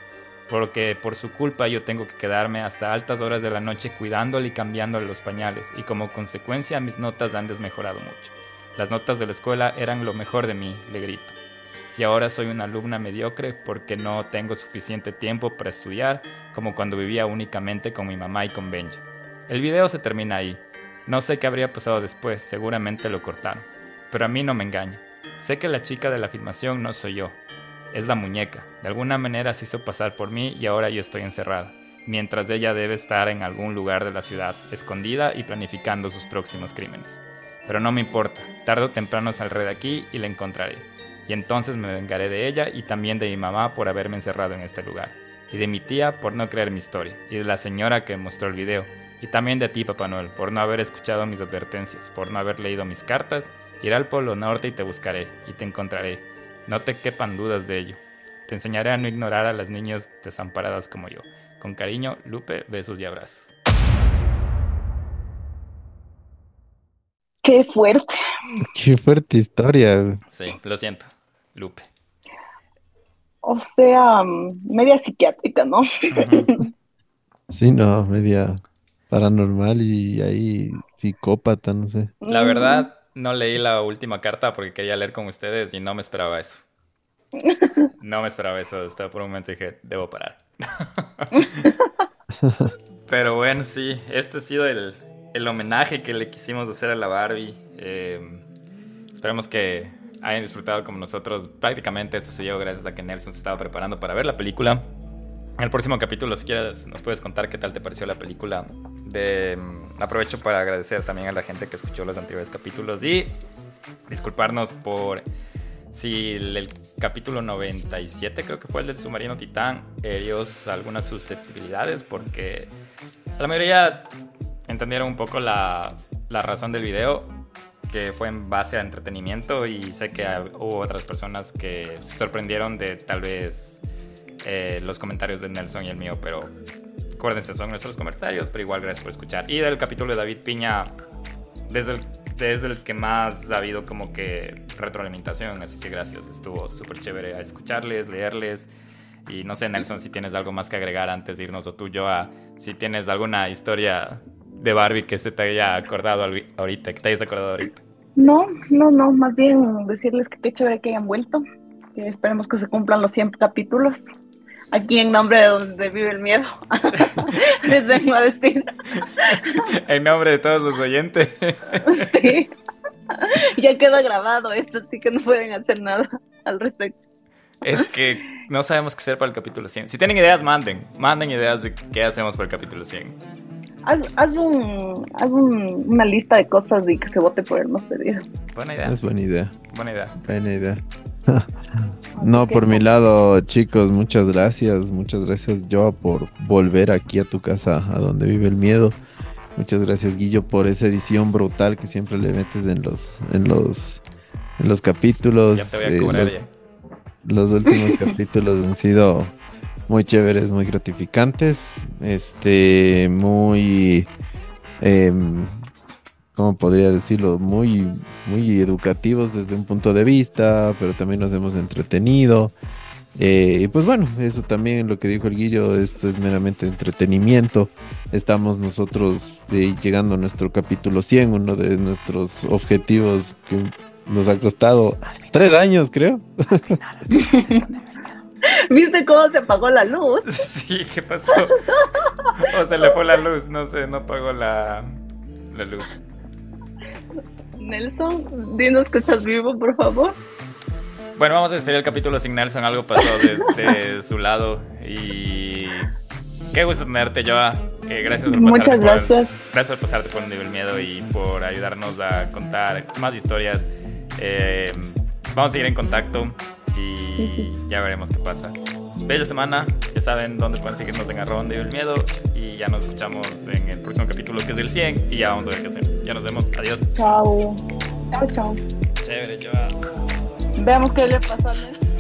porque por su culpa yo tengo que quedarme hasta altas horas de la noche cuidándole y cambiándole los pañales, y como consecuencia mis notas han desmejorado mucho. Las notas de la escuela eran lo mejor de mí, le grito y ahora soy una alumna mediocre porque no tengo suficiente tiempo para estudiar como cuando vivía únicamente con mi mamá y con Benja. El video se termina ahí. No sé qué habría pasado después, seguramente lo cortaron. Pero a mí no me engaña. Sé que la chica de la filmación no soy yo. Es la muñeca. De alguna manera se hizo pasar por mí y ahora yo estoy encerrada. Mientras ella debe estar en algún lugar de la ciudad, escondida y planificando sus próximos crímenes. Pero no me importa, tarde o temprano saldré de aquí y la encontraré y entonces me vengaré de ella y también de mi mamá por haberme encerrado en este lugar, y de mi tía por no creer mi historia, y de la señora que mostró el video, y también de ti, Papá Noel, por no haber escuchado mis advertencias, por no haber leído mis cartas, iré al Polo Norte y te buscaré, y te encontraré. No te quepan dudas de ello. Te enseñaré a no ignorar a las niñas desamparadas como yo. Con cariño, Lupe, besos y abrazos. Qué fuerte. Qué fuerte historia. Sí, lo siento, Lupe. O sea, mm, media psiquiátrica, ¿no? Sí, no, media paranormal y ahí psicópata, no sé. La verdad, no leí la última carta porque quería leer con ustedes y no me esperaba eso. No me esperaba eso. Hasta por un momento dije, debo parar. *laughs* Pero bueno, sí, este ha sido el, el homenaje que le quisimos hacer a la Barbie. Eh, esperemos que hayan disfrutado como nosotros. Prácticamente esto se dio gracias a que Nelson se estaba preparando para ver la película. En el próximo capítulo, si quieres, nos puedes contar qué tal te pareció la película. De, mm, aprovecho para agradecer también a la gente que escuchó los anteriores capítulos y disculparnos por si el, el capítulo 97 creo que fue el del submarino Titán ellos algunas susceptibilidades porque la mayoría entendieron un poco la, la razón del video, que fue en base a entretenimiento y sé que hubo otras personas que se sorprendieron de tal vez eh, los comentarios de Nelson y el mío, pero acuérdense, son nuestros comentarios, pero igual gracias por escuchar. Y del capítulo de David Piña, desde el, desde el que más ha habido como que retroalimentación, así que gracias, estuvo súper chévere a escucharles, leerles. Y no sé, Nelson, si tienes algo más que agregar antes de irnos o tú, yo, a, si tienes alguna historia de Barbie que se te haya acordado ahorita, que te hayas acordado ahorita. No, no, no, más bien decirles que qué chévere que hayan vuelto, que esperemos que se cumplan los 100 capítulos. Aquí en nombre de donde vive el miedo, *laughs* les vengo a decir. *laughs* en nombre de todos los oyentes. *laughs* sí, ya queda grabado esto, así que no pueden hacer nada al respecto. Es que no sabemos qué hacer para el capítulo 100. Si tienen ideas, manden. Manden ideas de qué hacemos para el capítulo 100. Haz, haz, un, haz un, una lista de cosas y que se vote por el más pedido. Buena idea. Es buena idea. Buena idea. Buena idea. *laughs* no, por mi lado, chicos, muchas gracias. Muchas gracias, Joa, por volver aquí a tu casa, a donde vive el miedo. Muchas gracias, Guillo, por esa edición brutal que siempre le metes en los, en los, en los capítulos. Ya te voy a cobrar los, los últimos *laughs* capítulos han sido muy chéveres, muy gratificantes, este, muy, eh, ¿cómo podría decirlo? Muy, muy educativos desde un punto de vista, pero también nos hemos entretenido. Eh, y pues bueno, eso también lo que dijo el Guillo, esto es meramente entretenimiento. Estamos nosotros eh, llegando a nuestro capítulo 100, uno de nuestros objetivos que nos ha costado tres años, creo. *laughs* ¿Viste cómo se apagó la luz? *laughs* Sí, ¿qué pasó? o se le fue la luz, no sé, no apagó la, la luz. Nelson, dinos que estás vivo, por favor. Bueno, vamos a despedir el capítulo sin Nelson. Algo pasó desde su lado. Y. Qué gusto tenerte, Joa. Eh, gracias por Muchas gracias. Por, gracias por pasarte por un nivel miedo y por ayudarnos a contar más historias. Eh, vamos a seguir en contacto y Sí, sí. ya veremos qué pasa. Bella semana, ya saben dónde pueden seguirnos en arroba donde vive el miedo y ya nos escuchamos en el próximo capítulo que es del 100 y ya vamos a ver qué hacemos. Ya nos vemos, adiós. Chao. Chao, chao. Chévere, Joa. Veamos qué le pasó a.